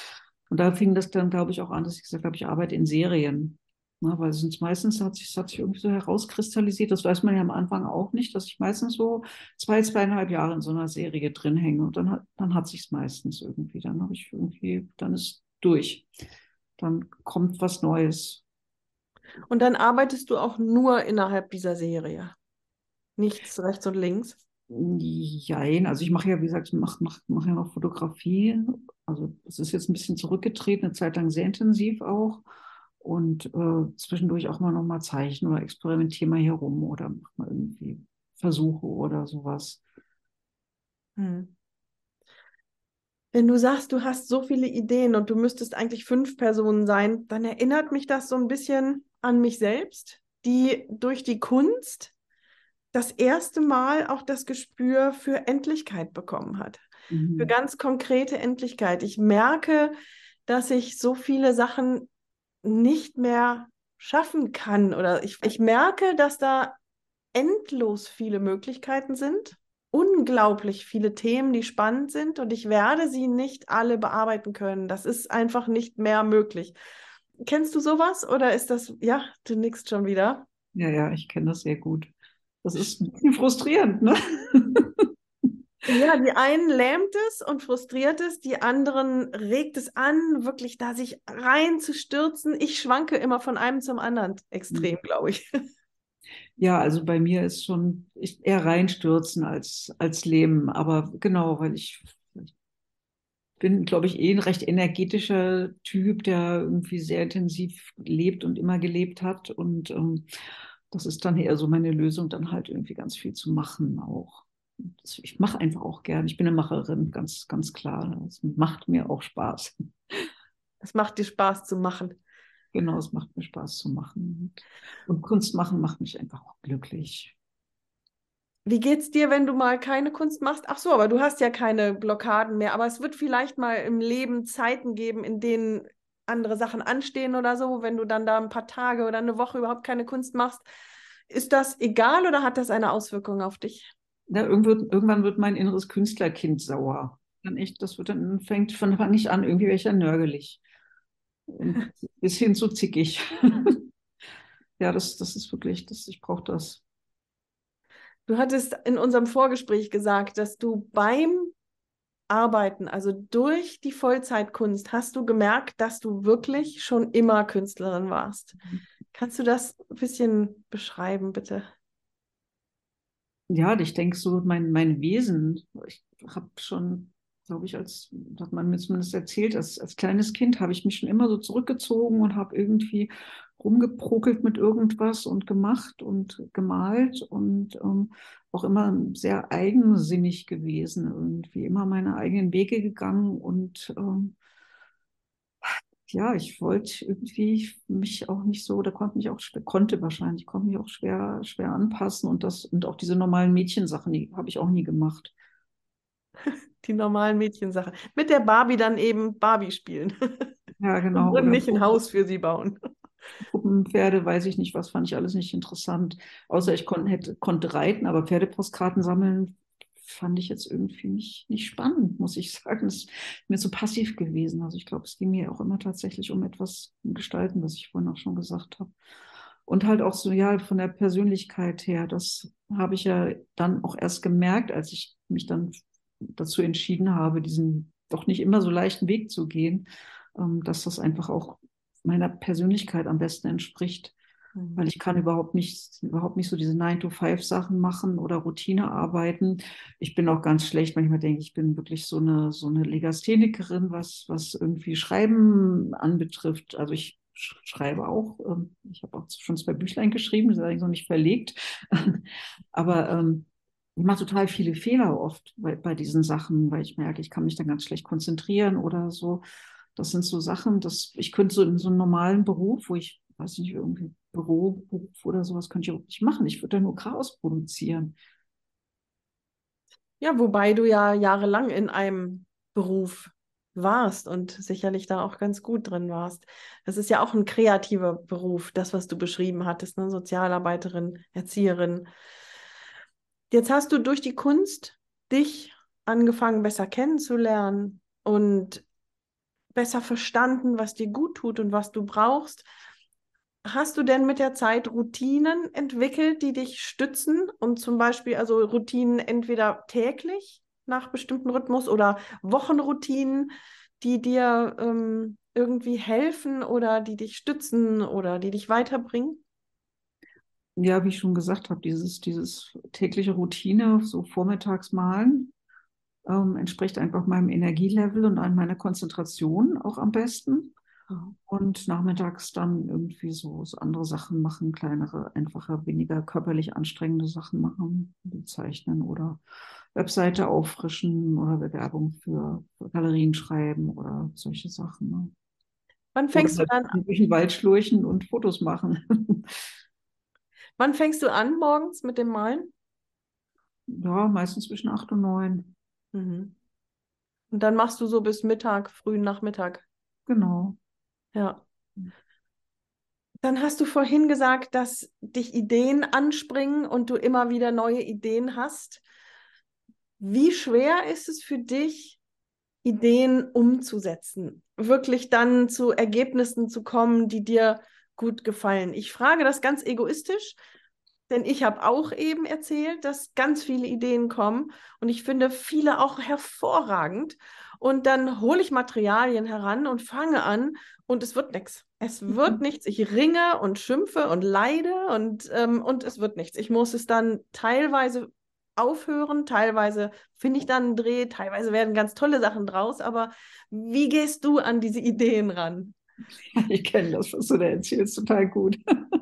da fing das dann, glaube ich, auch an, dass ich gesagt habe, ich arbeite in Serien. Ne? Weil sonst meistens hat sich, hat sich irgendwie so herauskristallisiert, das weiß man ja am Anfang auch nicht, dass ich meistens so zwei, zweieinhalb Jahre in so einer Serie drin hänge. Und dann, dann hat sich meistens irgendwie. Dann habe ich irgendwie, dann ist durch dann kommt was Neues. Und dann arbeitest du auch nur innerhalb dieser Serie. Nichts rechts und links. Jein, also ich mache ja, wie gesagt, ich mache mach, mach ja noch Fotografie. Also es ist jetzt ein bisschen zurückgetreten, eine Zeit lang sehr intensiv auch. Und äh, zwischendurch auch mal nochmal zeichnen oder experimentiere mal hier rum oder mach mal irgendwie Versuche oder sowas. Hm. Wenn du sagst, du hast so viele Ideen und du müsstest eigentlich fünf Personen sein, dann erinnert mich das so ein bisschen an mich selbst, die durch die Kunst das erste Mal auch das Gespür für Endlichkeit bekommen hat. Mhm. Für ganz konkrete Endlichkeit. Ich merke, dass ich so viele Sachen nicht mehr schaffen kann oder ich, ich merke, dass da endlos viele Möglichkeiten sind unglaublich viele Themen, die spannend sind und ich werde sie nicht alle bearbeiten können. Das ist einfach nicht mehr möglich. Kennst du sowas oder ist das, ja, du nickst schon wieder? Ja, ja, ich kenne das sehr gut. Das ist ein bisschen frustrierend, ne? Ja, die einen lähmt es und frustriert es, die anderen regt es an, wirklich da sich reinzustürzen. Ich schwanke immer von einem zum anderen extrem, mhm. glaube ich. Ja, also bei mir ist schon eher reinstürzen als, als leben. Aber genau, weil ich, bin, glaube ich, eh ein recht energetischer Typ, der irgendwie sehr intensiv lebt und immer gelebt hat. Und ähm, das ist dann eher so meine Lösung, dann halt irgendwie ganz viel zu machen auch. Ich mache einfach auch gern. Ich bin eine Macherin, ganz, ganz klar. Es macht mir auch Spaß. Es macht dir Spaß zu machen. Genau, es macht mir Spaß zu machen. Und Kunst machen macht mich einfach auch glücklich. Wie geht's dir, wenn du mal keine Kunst machst? Ach so, aber du hast ja keine Blockaden mehr. Aber es wird vielleicht mal im Leben Zeiten geben, in denen andere Sachen anstehen oder so, wenn du dann da ein paar Tage oder eine Woche überhaupt keine Kunst machst. Ist das egal oder hat das eine Auswirkung auf dich? Ja, irgendwann, wird mein inneres Künstlerkind sauer. Dann echt, das wird dann fängt von fange ich an, irgendwie welcher nörgelig bis hin zu zickig. ja, das, das ist wirklich, das, ich brauche das. Du hattest in unserem Vorgespräch gesagt, dass du beim Arbeiten, also durch die Vollzeitkunst, hast du gemerkt, dass du wirklich schon immer Künstlerin warst. Mhm. Kannst du das ein bisschen beschreiben, bitte? Ja, ich denke so, mein, mein Wesen, ich habe schon glaube ich, als hat man mir zumindest erzählt, als, als kleines Kind habe ich mich schon immer so zurückgezogen und habe irgendwie rumgeprokelt mit irgendwas und gemacht und gemalt und ähm, auch immer sehr eigensinnig gewesen, irgendwie immer meine eigenen Wege gegangen und ähm, ja, ich wollte irgendwie mich auch nicht so, da konnte mich auch konnte wahrscheinlich, konnte mich auch schwer, schwer anpassen und das und auch diese normalen Mädchensachen, die habe ich auch nie gemacht. Die normalen Mädchensachen. Mit der Barbie dann eben Barbie spielen. Ja, genau. Und nicht ein Haus für sie bauen. Puppenpferde, weiß ich nicht, was fand ich alles nicht interessant. Außer ich kon hätte, konnte reiten, aber Pferdepostkarten sammeln fand ich jetzt irgendwie nicht, nicht spannend, muss ich sagen. Es ist mir zu passiv gewesen. Also ich glaube, es ging mir auch immer tatsächlich um etwas Gestalten, was ich vorhin auch schon gesagt habe. Und halt auch so, ja, von der Persönlichkeit her, das habe ich ja dann auch erst gemerkt, als ich mich dann dazu entschieden habe, diesen doch nicht immer so leichten Weg zu gehen, ähm, dass das einfach auch meiner Persönlichkeit am besten entspricht. Mhm. Weil ich kann überhaupt nicht, überhaupt nicht so diese 9-to-5-Sachen machen oder Routine arbeiten. Ich bin auch ganz schlecht. Manchmal denke ich, ich bin wirklich so eine, so eine Legasthenikerin, was, was irgendwie Schreiben anbetrifft. Also ich schreibe auch. Ähm, ich habe auch schon zwei Büchlein geschrieben, das ist eigentlich noch nicht verlegt. Aber ähm, ich mache total viele Fehler oft bei, bei diesen Sachen, weil ich merke, ich kann mich dann ganz schlecht konzentrieren oder so. Das sind so Sachen, dass ich könnte so in so einem normalen Beruf, wo ich, weiß nicht, irgendwie Büroberuf oder sowas, könnte ich auch nicht machen. Ich würde da nur Chaos produzieren. Ja, wobei du ja jahrelang in einem Beruf warst und sicherlich da auch ganz gut drin warst. Das ist ja auch ein kreativer Beruf, das, was du beschrieben hattest, ne? Sozialarbeiterin, Erzieherin. Jetzt hast du durch die Kunst dich angefangen, besser kennenzulernen und besser verstanden, was dir gut tut und was du brauchst. Hast du denn mit der Zeit Routinen entwickelt, die dich stützen und zum Beispiel also Routinen entweder täglich nach bestimmten Rhythmus oder Wochenroutinen, die dir ähm, irgendwie helfen oder die dich stützen oder die dich weiterbringen? Ja, wie ich schon gesagt habe, dieses, dieses tägliche Routine, so vormittags malen, ähm, entspricht einfach meinem Energielevel und an meiner Konzentration auch am besten. Mhm. Und nachmittags dann irgendwie so, so, andere Sachen machen, kleinere, einfache, weniger körperlich anstrengende Sachen machen, wie zeichnen oder Webseite auffrischen oder Bewerbung für, für Galerien schreiben oder solche Sachen. Ne? Wann fängst oder du dann an? Durch den Wald schlurchen und Fotos machen. Wann fängst du an morgens mit dem Malen? Ja, meistens zwischen acht und neun. Mhm. Und dann machst du so bis Mittag, frühen Nachmittag. Genau. Ja. Dann hast du vorhin gesagt, dass dich Ideen anspringen und du immer wieder neue Ideen hast. Wie schwer ist es für dich, Ideen umzusetzen? Wirklich dann zu Ergebnissen zu kommen, die dir gut gefallen? Ich frage das ganz egoistisch, denn ich habe auch eben erzählt, dass ganz viele Ideen kommen und ich finde viele auch hervorragend. Und dann hole ich Materialien heran und fange an und es wird nichts. Es wird mhm. nichts. Ich ringe und schimpfe und leide und, ähm, und es wird nichts. Ich muss es dann teilweise aufhören, teilweise finde ich dann einen Dreh, teilweise werden ganz tolle Sachen draus. Aber wie gehst du an diese Ideen ran? Ich kenne das, was du da erzählst, total gut.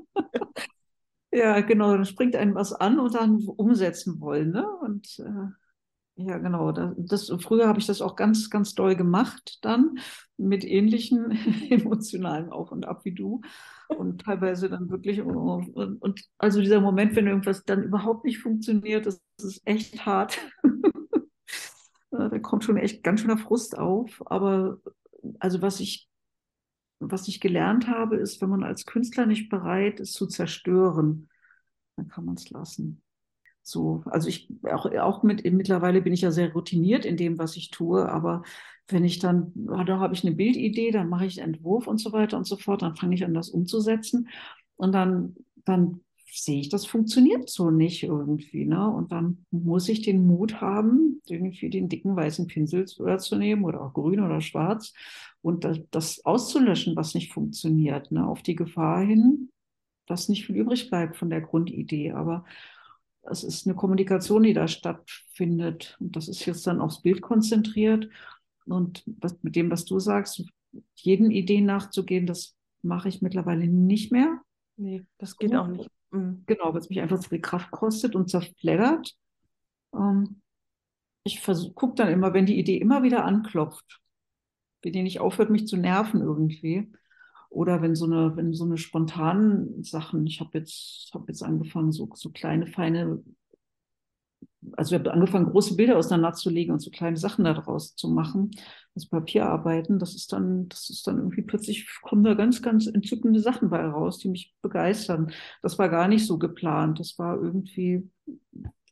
Ja, genau, dann springt einem was an und dann umsetzen wollen. Ne? Und äh, ja, genau, das, das, früher habe ich das auch ganz, ganz doll gemacht dann mit ähnlichen emotionalen Auf und Ab wie du. Und teilweise dann wirklich, und, und also dieser Moment, wenn irgendwas dann überhaupt nicht funktioniert, das, das ist echt hart. da kommt schon echt ganz schöner Frust auf. Aber also was ich was ich gelernt habe, ist, wenn man als Künstler nicht bereit ist zu zerstören, dann kann man es lassen. So, also ich auch, auch mit mittlerweile bin ich ja sehr routiniert in dem, was ich tue, aber wenn ich dann, da habe ich eine Bildidee, dann mache ich einen Entwurf und so weiter und so fort, dann fange ich an, das umzusetzen und dann, dann sehe ich, das funktioniert so nicht irgendwie. Ne? Und dann muss ich den Mut haben, irgendwie den dicken weißen Pinsel zu, zu nehmen oder auch grün oder schwarz und das, das auszulöschen, was nicht funktioniert, ne? auf die Gefahr hin, dass nicht viel übrig bleibt von der Grundidee. Aber es ist eine Kommunikation, die da stattfindet. Und das ist jetzt dann aufs Bild konzentriert. Und was, mit dem, was du sagst, jeden Ideen nachzugehen, das mache ich mittlerweile nicht mehr. Nee, das geht auch nicht. Mhm. Genau, weil es mich einfach zu viel Kraft kostet und zerfleddert. Ähm, ich gucke dann immer, wenn die Idee immer wieder anklopft, wenn die nicht aufhört, mich zu nerven irgendwie. Oder wenn so eine, wenn so eine spontanen Sachen, ich habe jetzt, habe jetzt angefangen, so, so kleine, feine also ich habe angefangen, große Bilder auseinanderzulegen und so kleine Sachen daraus zu machen, das Papierarbeiten. Das ist dann, das ist dann irgendwie plötzlich kommen da ganz, ganz entzückende Sachen bei raus, die mich begeistern. Das war gar nicht so geplant. Das war irgendwie,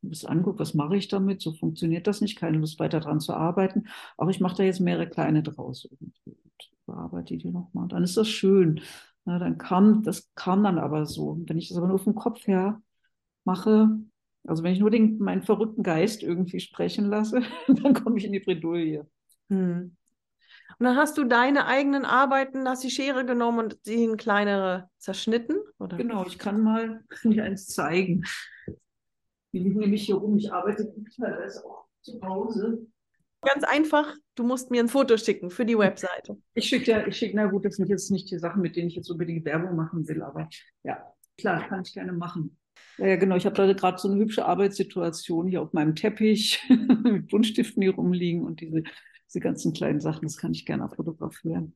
bis anguckt, was mache ich damit? So funktioniert das nicht, keine Lust weiter dran zu arbeiten. Aber ich mache da jetzt mehrere kleine draus irgendwie und bearbeite die nochmal. Dann ist das schön. Na, dann kam, das kam dann aber so. Wenn ich das aber nur vom Kopf her mache, also wenn ich nur den, meinen verrückten Geist irgendwie sprechen lasse, dann komme ich in die Bredouille. Hm. Und dann hast du deine eigenen Arbeiten, hast die Schere genommen und sie in kleinere zerschnitten? Oder? Genau, ich kann mal mir eins zeigen. Die liegen nämlich hier rum. Ich arbeite teilweise auch zu Hause. Ganz einfach, du musst mir ein Foto schicken für die Webseite. Ich schicke ja, ich schicke, na gut, das sind jetzt nicht die Sachen, mit denen ich jetzt unbedingt Werbung machen will, aber ja, klar, kann ich gerne machen. Ja, genau. Ich habe gerade so eine hübsche Arbeitssituation hier auf meinem Teppich mit Buntstiften, die rumliegen und diese, diese ganzen kleinen Sachen. Das kann ich gerne fotografieren.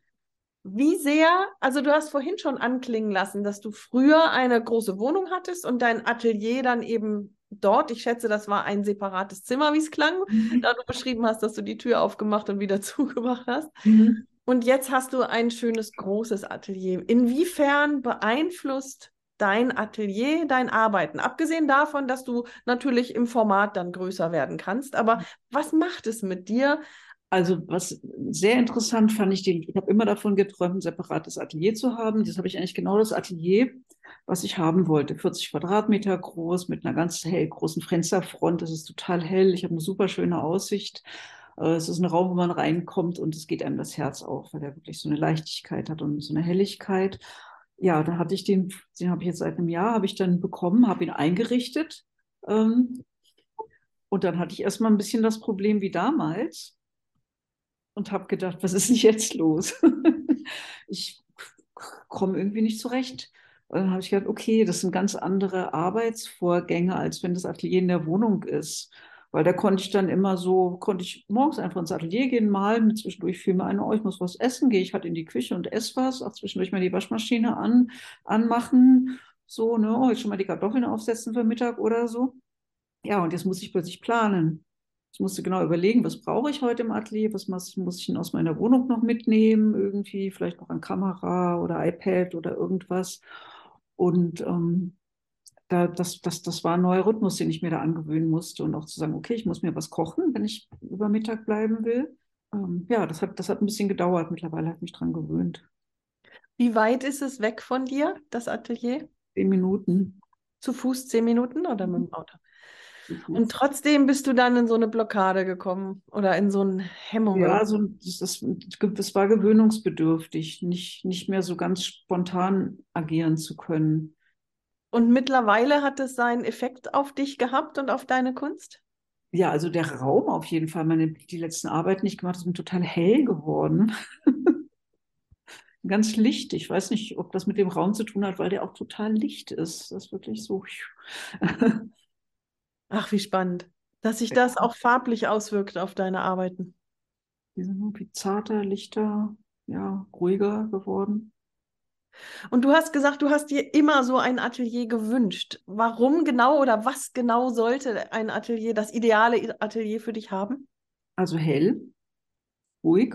Wie sehr, also du hast vorhin schon anklingen lassen, dass du früher eine große Wohnung hattest und dein Atelier dann eben dort, ich schätze, das war ein separates Zimmer, wie es klang, mhm. da du beschrieben hast, dass du die Tür aufgemacht und wieder zugemacht hast. Mhm. Und jetzt hast du ein schönes großes Atelier. Inwiefern beeinflusst dein Atelier, dein Arbeiten? Abgesehen davon, dass du natürlich im Format dann größer werden kannst, aber was macht es mit dir? Also was sehr interessant fand ich, ich habe immer davon geträumt, ein separates Atelier zu haben. Das habe ich eigentlich genau das Atelier, was ich haben wollte. 40 Quadratmeter groß, mit einer ganz hell großen Fensterfront. Das ist total hell. Ich habe eine super schöne Aussicht. Äh, es ist ein Raum, wo man reinkommt und es geht einem das Herz auf, weil er wirklich so eine Leichtigkeit hat und so eine Helligkeit ja, da hatte ich den, den habe ich jetzt seit einem Jahr, habe ich dann bekommen, habe ihn eingerichtet. Ähm, und dann hatte ich erstmal ein bisschen das Problem wie damals und habe gedacht, was ist denn jetzt los? ich komme irgendwie nicht zurecht. Und dann habe ich gedacht, okay, das sind ganz andere Arbeitsvorgänge, als wenn das Atelier in der Wohnung ist. Weil da konnte ich dann immer so, konnte ich morgens einfach ins Atelier gehen, malen, zwischendurch fiel mir ein, oh, ich muss was essen, gehe ich halt in die Küche und esse was, auch zwischendurch mal die Waschmaschine an, anmachen, so, ne, oh, jetzt schon mal die Kartoffeln aufsetzen für Mittag oder so. Ja, und jetzt muss ich plötzlich planen. Ich musste genau überlegen, was brauche ich heute im Atelier, was muss, ich denn aus meiner Wohnung noch mitnehmen, irgendwie, vielleicht noch an Kamera oder iPad oder irgendwas. Und ähm, da, das, das, das war ein neuer Rhythmus, den ich mir da angewöhnen musste und auch zu sagen, okay, ich muss mir was kochen, wenn ich über Mittag bleiben will. Ähm, ja, das hat, das hat ein bisschen gedauert. Mittlerweile habe ich mich dran gewöhnt. Wie weit ist es weg von dir, das Atelier? Zehn Minuten. Zu Fuß zehn Minuten oder mit dem Auto? Und trotzdem bist du dann in so eine Blockade gekommen oder in so eine Hemmung. Ja, also das, das, das war gewöhnungsbedürftig, nicht, nicht mehr so ganz spontan agieren zu können. Und mittlerweile hat es seinen Effekt auf dich gehabt und auf deine Kunst? Ja, also der Raum auf jeden Fall. Meine, die letzten Arbeiten, die ich gemacht habe, sind total hell geworden. Ganz licht. Ich weiß nicht, ob das mit dem Raum zu tun hat, weil der auch total licht ist. Das ist wirklich so. Ach, wie spannend. Dass sich das auch farblich auswirkt auf deine Arbeiten. Die sind irgendwie zarter, lichter, ja, ruhiger geworden. Und du hast gesagt, du hast dir immer so ein Atelier gewünscht. Warum genau oder was genau sollte ein Atelier, das ideale Atelier für dich haben? Also hell, ruhig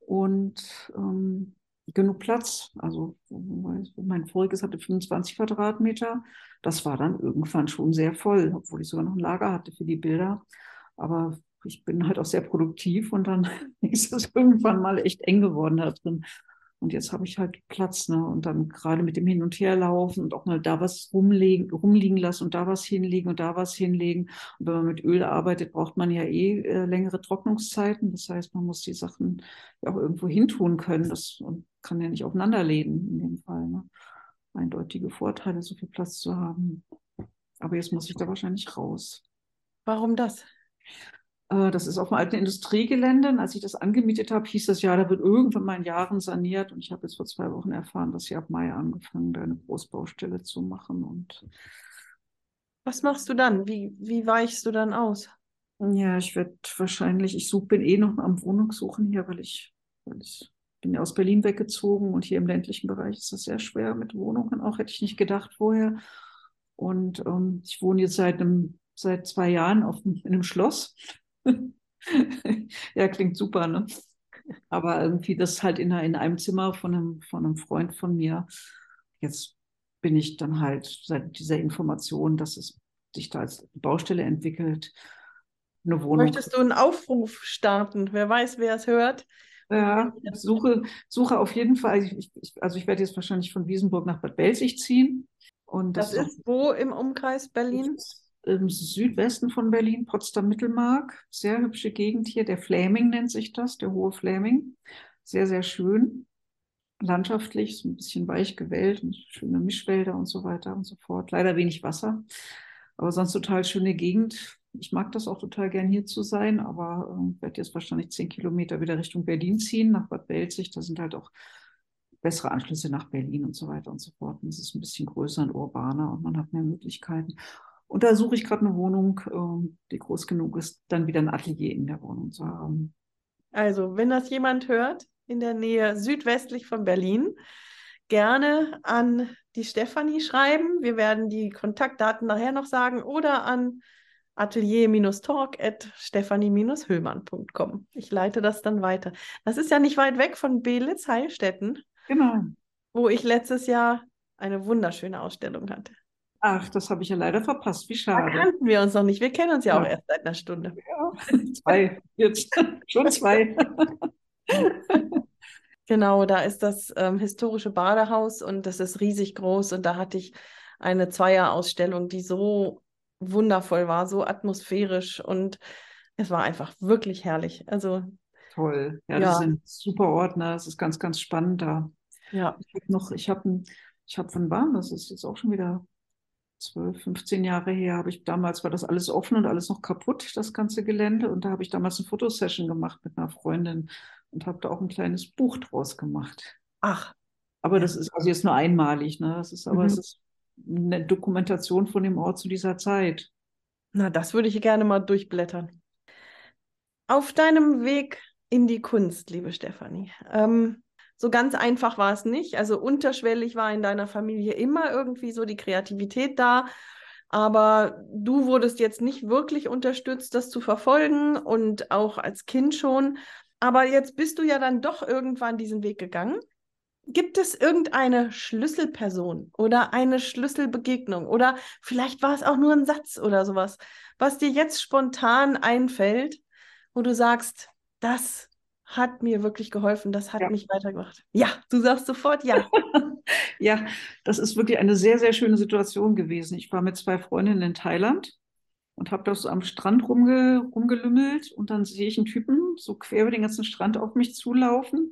und ähm, genug Platz. Also mein voriges hatte 25 Quadratmeter. Das war dann irgendwann schon sehr voll, obwohl ich sogar noch ein Lager hatte für die Bilder. Aber ich bin halt auch sehr produktiv und dann ist es irgendwann mal echt eng geworden da drin. Und jetzt habe ich halt Platz, ne? Und dann gerade mit dem Hin- und Herlaufen und auch mal da was rumlegen, rumliegen lassen und da was hinlegen und da was hinlegen. Und wenn man mit Öl arbeitet, braucht man ja eh äh, längere Trocknungszeiten. Das heißt, man muss die Sachen ja auch irgendwo hintun können. Das kann ja nicht aufeinanderlegen in dem Fall. Ne? Eindeutige Vorteile, so viel Platz zu haben. Aber jetzt muss ich da wahrscheinlich raus. Warum das? Äh, das ist auf dem alten Industriegelände. Und als ich das angemietet habe, hieß das ja, da wird irgendwann mal in Jahren saniert. Und ich habe jetzt vor zwei Wochen erfahren, dass sie ab Mai angefangen, da eine Großbaustelle zu machen. Und was machst du dann? Wie, wie weichst du dann aus? Ja, ich werde wahrscheinlich, ich such, bin eh noch am Wohnungssuchen hier, weil ich, weil ich bin ja aus Berlin weggezogen und hier im ländlichen Bereich ist das sehr schwer mit Wohnungen. Auch hätte ich nicht gedacht vorher. Und ähm, ich wohne jetzt seit einem seit zwei Jahren auf, in einem Schloss. ja, klingt super, ne? Aber irgendwie das halt in, in einem Zimmer von einem, von einem Freund von mir. Jetzt bin ich dann halt seit dieser Information, dass es sich da als Baustelle entwickelt, eine Wohnung. Möchtest du einen Aufruf starten? Wer weiß, wer es hört. Ja, suche, suche auf jeden Fall. Ich, ich, also ich werde jetzt wahrscheinlich von Wiesenburg nach Bad Belzig ziehen. Und das, das ist wo im Umkreis Berlin? Im Südwesten von Berlin, Potsdam-Mittelmark. Sehr hübsche Gegend hier. Der Fläming nennt sich das, der hohe Fläming. Sehr, sehr schön. Landschaftlich, so ein bisschen weich gewellt und schöne Mischwälder und so weiter und so fort. Leider wenig Wasser. Aber sonst total schöne Gegend. Ich mag das auch total gern hier zu sein, aber äh, werde jetzt wahrscheinlich zehn Kilometer wieder Richtung Berlin ziehen, nach Bad Belzig. Da sind halt auch bessere Anschlüsse nach Berlin und so weiter und so fort. Und es ist ein bisschen größer und urbaner und man hat mehr Möglichkeiten. Und da suche ich gerade eine Wohnung, äh, die groß genug ist, dann wieder ein Atelier in der Wohnung zu haben. Also, wenn das jemand hört, in der Nähe südwestlich von Berlin, gerne an die Stefanie schreiben. Wir werden die Kontaktdaten nachher noch sagen oder an atelier-talk at stephanie-höhlmann.com. Ich leite das dann weiter. Das ist ja nicht weit weg von Belitz Heilstätten. Genau. Wo ich letztes Jahr eine wunderschöne Ausstellung hatte. Ach, das habe ich ja leider verpasst. Wie schade. Da kannten wir uns noch nicht. Wir kennen uns ja, ja. auch erst seit einer Stunde. Ja, zwei. Jetzt schon zwei. genau, da ist das ähm, historische Badehaus und das ist riesig groß. Und da hatte ich eine Zweierausstellung, die so wundervoll war, so atmosphärisch und es war einfach wirklich herrlich. Also toll. Ja, ja. das sind super Ordner. Es ist ganz, ganz spannend da. Ja. Ich habe noch, ich habe, ich habe von wann? Das ist jetzt auch schon wieder 12, 15 Jahre her. Habe ich damals war das alles offen und alles noch kaputt, das ganze Gelände. Und da habe ich damals eine Fotosession gemacht mit einer Freundin und habe da auch ein kleines Buch draus gemacht. Ach. Aber das ist also jetzt nur einmalig, ne? Das ist aber mhm. es ist eine Dokumentation von dem Ort zu dieser Zeit. Na, das würde ich gerne mal durchblättern. Auf deinem Weg in die Kunst, liebe Stefanie. Ähm, so ganz einfach war es nicht. Also unterschwellig war in deiner Familie immer irgendwie so die Kreativität da. Aber du wurdest jetzt nicht wirklich unterstützt, das zu verfolgen und auch als Kind schon. Aber jetzt bist du ja dann doch irgendwann diesen Weg gegangen Gibt es irgendeine Schlüsselperson oder eine Schlüsselbegegnung oder vielleicht war es auch nur ein Satz oder sowas, was dir jetzt spontan einfällt, wo du sagst, das hat mir wirklich geholfen, das hat ja. mich weitergebracht. Ja, du sagst sofort ja. ja, das ist wirklich eine sehr, sehr schöne Situation gewesen. Ich war mit zwei Freundinnen in Thailand und habe da so am Strand rumge rumgelümmelt und dann sehe ich einen Typen so quer über den ganzen Strand auf mich zulaufen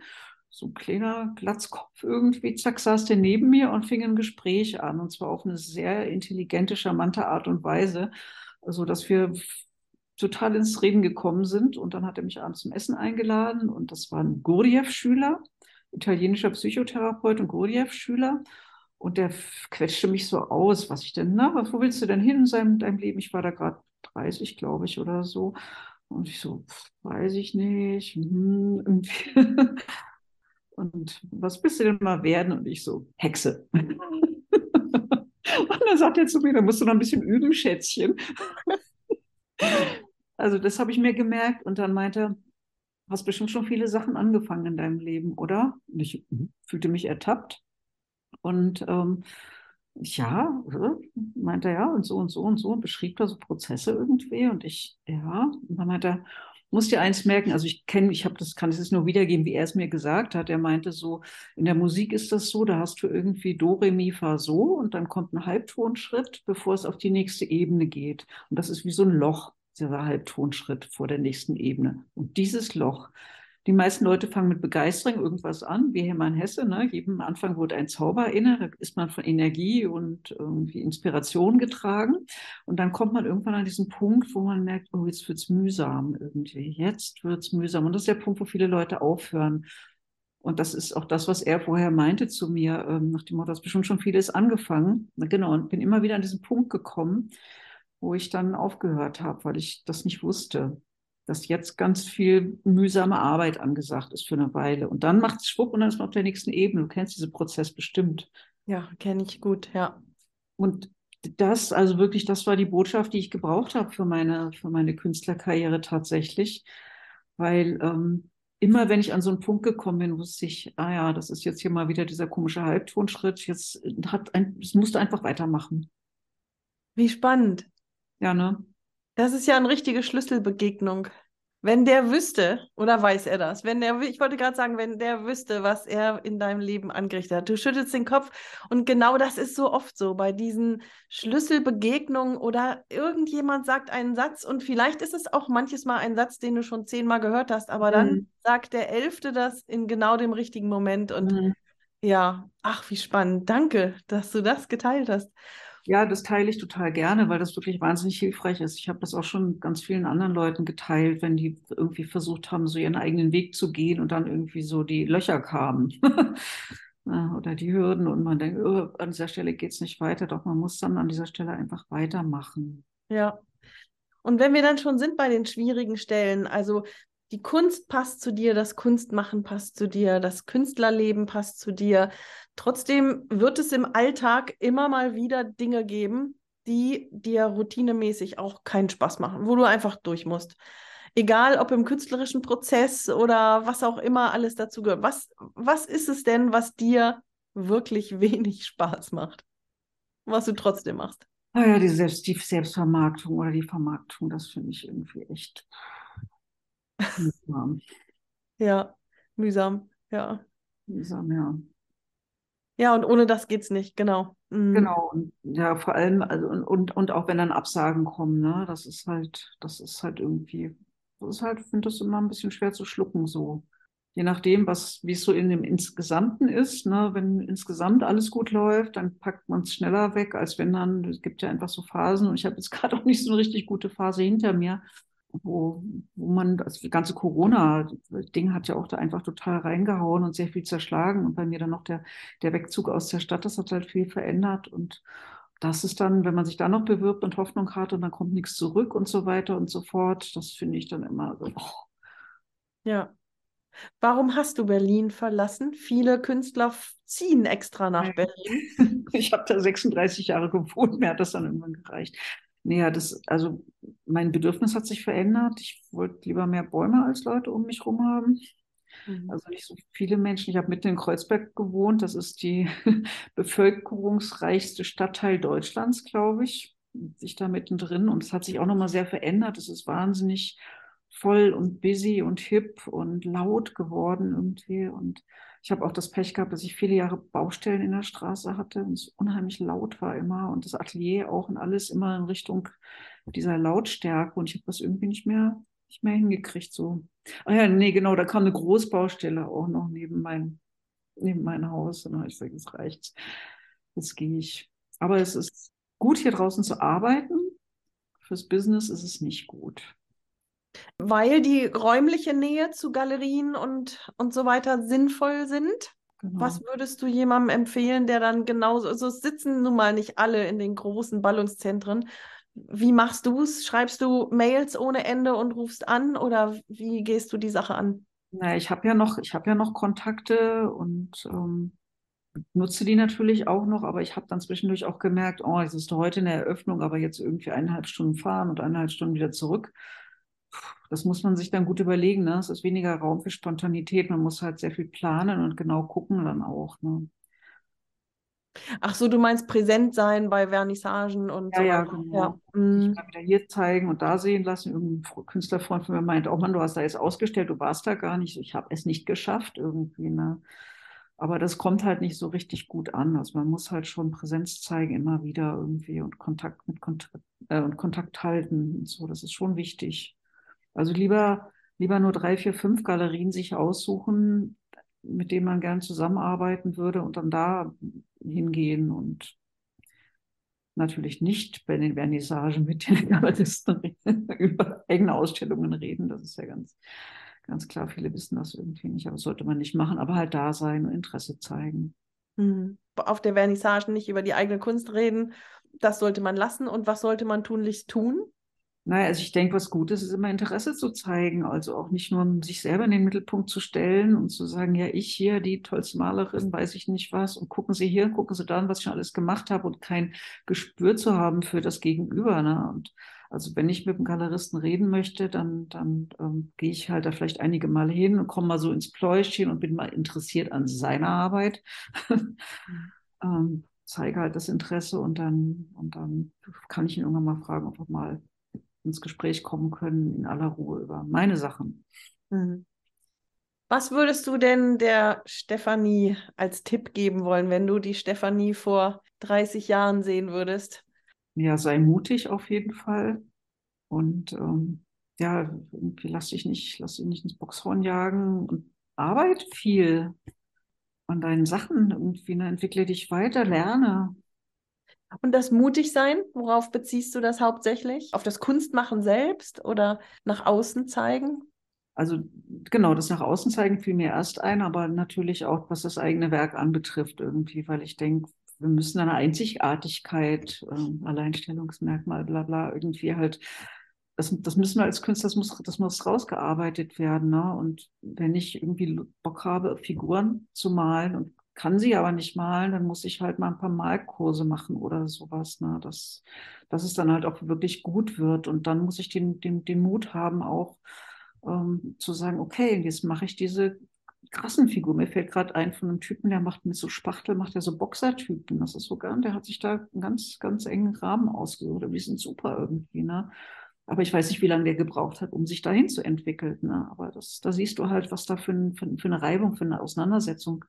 so ein kleiner Glatzkopf irgendwie, zack, saß der neben mir und fing ein Gespräch an. Und zwar auf eine sehr intelligente, charmante Art und Weise. Also, dass wir total ins Reden gekommen sind. Und dann hat er mich abends zum Essen eingeladen. Und das war ein Gurdjieff-Schüler, italienischer Psychotherapeut und Gurdjieff-Schüler. Und der quetschte mich so aus, was ich denn, na, wo willst du denn hin in seinem, deinem Leben? Ich war da gerade 30, glaube ich, oder so. Und ich so, weiß ich nicht. Hm, Und was bist du denn mal werden? Und ich so, Hexe. und dann sagt er zu mir, da musst du noch ein bisschen üben, Schätzchen. also das habe ich mir gemerkt. Und dann meinte er, hast bestimmt schon viele Sachen angefangen in deinem Leben, oder? Und ich mhm, fühlte mich ertappt. Und ähm, ja, meinte er, ja, und so und so und so und beschrieb da so Prozesse irgendwie. Und ich, ja, und dann meinte er, muss dir eins merken, also ich kenne, ich habe das, kann es nur wiedergeben, wie er es mir gesagt hat. Er meinte so, in der Musik ist das so, da hast du irgendwie Do, Re, Mi, Fa, So und dann kommt ein Halbtonschritt, bevor es auf die nächste Ebene geht. Und das ist wie so ein Loch, dieser Halbtonschritt vor der nächsten Ebene. Und dieses Loch, die meisten Leute fangen mit Begeisterung irgendwas an, wie Hermann Hesse. Ne? Jedem Anfang wurde ein Zauber inne, da ist man von Energie und irgendwie Inspiration getragen. Und dann kommt man irgendwann an diesen Punkt, wo man merkt, oh, jetzt wird's mühsam irgendwie. Jetzt wird's mühsam. Und das ist der Punkt, wo viele Leute aufhören. Und das ist auch das, was er vorher meinte zu mir, ähm, nach dem Motto, das bestimmt schon vieles angefangen. Genau, und bin immer wieder an diesen Punkt gekommen, wo ich dann aufgehört habe, weil ich das nicht wusste dass jetzt ganz viel mühsame Arbeit angesagt ist für eine Weile. Und dann macht es Schwupp und dann ist man auf der nächsten Ebene. Du kennst diesen Prozess bestimmt. Ja, kenne ich gut, ja. Und das, also wirklich, das war die Botschaft, die ich gebraucht habe für meine, für meine Künstlerkarriere tatsächlich. Weil ähm, immer, wenn ich an so einen Punkt gekommen bin, wusste ich, ah ja, das ist jetzt hier mal wieder dieser komische Halbtonschritt. Jetzt hat ein, es musste einfach weitermachen. Wie spannend. Ja, ne? Das ist ja eine richtige Schlüsselbegegnung. Wenn der wüsste, oder weiß er das? Wenn der, ich wollte gerade sagen, wenn der wüsste, was er in deinem Leben angerichtet hat. Du schüttelst den Kopf und genau das ist so oft so bei diesen Schlüsselbegegnungen oder irgendjemand sagt einen Satz und vielleicht ist es auch manches Mal ein Satz, den du schon zehnmal gehört hast, aber dann mhm. sagt der Elfte das in genau dem richtigen Moment und mhm. ja, ach, wie spannend. Danke, dass du das geteilt hast. Ja, das teile ich total gerne, weil das wirklich wahnsinnig hilfreich ist. Ich habe das auch schon ganz vielen anderen Leuten geteilt, wenn die irgendwie versucht haben, so ihren eigenen Weg zu gehen und dann irgendwie so die Löcher kamen oder die Hürden und man denkt, oh, an dieser Stelle geht es nicht weiter, doch man muss dann an dieser Stelle einfach weitermachen. Ja. Und wenn wir dann schon sind bei den schwierigen Stellen, also die Kunst passt zu dir, das Kunstmachen passt zu dir, das Künstlerleben passt zu dir. Trotzdem wird es im Alltag immer mal wieder Dinge geben, die dir routinemäßig auch keinen Spaß machen, wo du einfach durch musst. Egal ob im künstlerischen Prozess oder was auch immer alles dazu gehört. Was, was ist es denn, was dir wirklich wenig Spaß macht? Was du trotzdem machst? Naja, die, Selbst, die Selbstvermarktung oder die Vermarktung, das finde ich irgendwie echt Mühsam. Ja, mühsam, ja. Mühsam, ja. Ja, und ohne das geht's nicht, genau. Mhm. Genau, und ja, vor allem, also und, und, und auch wenn dann Absagen kommen, ne, das ist halt, das ist halt irgendwie, das ist halt, ich finde das immer ein bisschen schwer zu schlucken, so. Je nachdem, was, wie es so in dem Insgesamten ist, ne, wenn insgesamt alles gut läuft, dann packt man es schneller weg, als wenn dann, es gibt ja einfach so Phasen und ich habe jetzt gerade auch nicht so eine richtig gute Phase hinter mir, wo, wo man, das ganze Corona-Ding hat ja auch da einfach total reingehauen und sehr viel zerschlagen. Und bei mir dann noch der, der Wegzug aus der Stadt, das hat halt viel verändert. Und das ist dann, wenn man sich da noch bewirbt und Hoffnung hat und dann kommt nichts zurück und so weiter und so fort, das finde ich dann immer so. Oh. Ja. Warum hast du Berlin verlassen? Viele Künstler ziehen extra nach Berlin. Ich habe da 36 Jahre gewohnt, mir hat das dann irgendwann gereicht. Naja, das, also mein Bedürfnis hat sich verändert. Ich wollte lieber mehr Bäume als Leute um mich herum haben. Mhm. Also nicht so viele Menschen. Ich habe mitten in Kreuzberg gewohnt. Das ist die bevölkerungsreichste Stadtteil Deutschlands, glaube ich. Ich da mittendrin. Und es hat sich auch nochmal sehr verändert. Es ist wahnsinnig voll und busy und hip und laut geworden irgendwie. Und ich habe auch das Pech gehabt, dass ich viele Jahre Baustellen in der Straße hatte und es unheimlich laut war immer und das Atelier auch und alles immer in Richtung dieser Lautstärke und ich habe das irgendwie nicht mehr, nicht mehr hingekriegt so. Ah ja, nee, genau, da kam eine Großbaustelle auch noch neben mein, neben mein Haus und dann habe ich gesagt, jetzt reicht's, jetzt gehe ich. Aber es ist gut, hier draußen zu arbeiten. Fürs Business ist es nicht gut. Weil die räumliche Nähe zu Galerien und, und so weiter sinnvoll sind. Genau. Was würdest du jemandem empfehlen, der dann genauso, so also sitzen nun mal nicht alle in den großen Ballungszentren. Wie machst du es? Schreibst du Mails ohne Ende und rufst an oder wie gehst du die Sache an? Na, ich habe ja noch, ich habe ja noch Kontakte und ähm, nutze die natürlich auch noch, aber ich habe dann zwischendurch auch gemerkt, oh, es ist heute eine Eröffnung, aber jetzt irgendwie eineinhalb Stunden fahren und eineinhalb Stunden wieder zurück das muss man sich dann gut überlegen. Ne? Es ist weniger Raum für Spontanität. Man muss halt sehr viel planen und genau gucken dann auch. Ne? Ach so, du meinst präsent sein bei Vernissagen und ja, so. Ja, genau. Ja. Mhm. Mal wieder hier zeigen und da sehen lassen. Irgendein Künstlerfreund von mir meint, oh Mann, du hast da jetzt ausgestellt, du warst da gar nicht. Ich habe es nicht geschafft irgendwie. Ne? Aber das kommt halt nicht so richtig gut an. Also man muss halt schon Präsenz zeigen immer wieder irgendwie und Kontakt mit Kontakt, äh, und Kontakt halten und so. Das ist schon wichtig. Also lieber, lieber nur drei, vier, fünf Galerien sich aussuchen, mit denen man gern zusammenarbeiten würde und dann da hingehen und natürlich nicht bei den Vernissagen mit den Galeristen über eigene Ausstellungen reden. Das ist ja ganz, ganz klar. Viele wissen das irgendwie nicht, aber das sollte man nicht machen, aber halt da sein und Interesse zeigen. Mhm. Auf der Vernissage nicht über die eigene Kunst reden. Das sollte man lassen. Und was sollte man tunlichst tun? Naja, also ich denke, was gut ist, ist immer Interesse zu zeigen. Also auch nicht nur sich selber in den Mittelpunkt zu stellen und zu sagen, ja, ich hier, die tollste Malerin, weiß ich nicht was. Und gucken Sie hier, gucken Sie da, was ich schon alles gemacht habe und kein Gespür zu haben für das Gegenüber. Ne? Und also wenn ich mit einem Galeristen reden möchte, dann, dann ähm, gehe ich halt da vielleicht einige Male hin und komme mal so ins Pläuschen und bin mal interessiert an seiner Arbeit. Ähm, zeige halt das Interesse und dann, und dann kann ich ihn irgendwann mal fragen, ob er mal ins Gespräch kommen können in aller Ruhe über meine Sachen. Mhm. Was würdest du denn der Stefanie als Tipp geben wollen, wenn du die Stefanie vor 30 Jahren sehen würdest? Ja, sei mutig auf jeden Fall. Und ähm, ja, irgendwie lass dich nicht, lass dich nicht ins Boxhorn jagen und arbeite viel an deinen Sachen irgendwie, ne? entwickle dich weiter, lerne. Und das mutig sein, worauf beziehst du das hauptsächlich? Auf das Kunstmachen selbst oder nach außen zeigen? Also genau, das nach außen zeigen fiel mir erst ein, aber natürlich auch, was das eigene Werk anbetrifft irgendwie, weil ich denke, wir müssen eine Einzigartigkeit, äh, Alleinstellungsmerkmal, bla bla, irgendwie halt, das, das müssen wir als Künstler, das muss, das muss rausgearbeitet werden. Ne? Und wenn ich irgendwie Bock habe, Figuren zu malen und kann sie aber nicht malen, dann muss ich halt mal ein paar Malkurse machen oder sowas, ne? dass, dass es dann halt auch wirklich gut wird. Und dann muss ich den, den, den Mut haben, auch ähm, zu sagen, okay, jetzt mache ich diese krassen Figur. Mir fällt gerade ein von einem Typen, der macht mit so Spachtel, macht er so Boxertypen. Das ist sogar, der hat sich da einen ganz, ganz engen Rahmen ausgesucht. Die sind super irgendwie, ne? Aber ich weiß nicht, wie lange der gebraucht hat, um sich dahin zu entwickeln. Ne? Aber das, da siehst du halt, was da für, ein, für, für eine Reibung, für eine Auseinandersetzung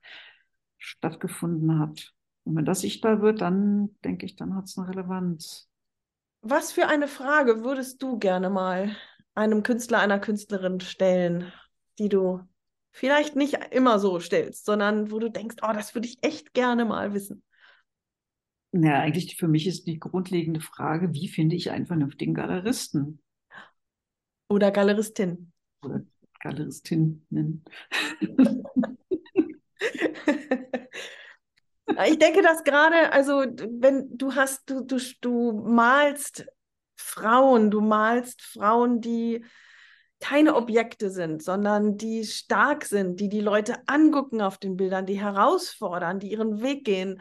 stattgefunden hat. Und wenn das sichtbar wird, dann denke ich, dann hat es eine Relevanz. Was für eine Frage würdest du gerne mal einem Künstler, einer Künstlerin stellen, die du vielleicht nicht immer so stellst, sondern wo du denkst, oh, das würde ich echt gerne mal wissen? Ja, eigentlich für mich ist die grundlegende Frage, wie finde ich einen vernünftigen Galeristen? Oder Galeristin. Oder Galeristinnen. ich denke, dass gerade, also wenn du hast, du, du, du malst Frauen, du malst Frauen, die keine Objekte sind, sondern die stark sind, die die Leute angucken auf den Bildern, die herausfordern, die ihren Weg gehen.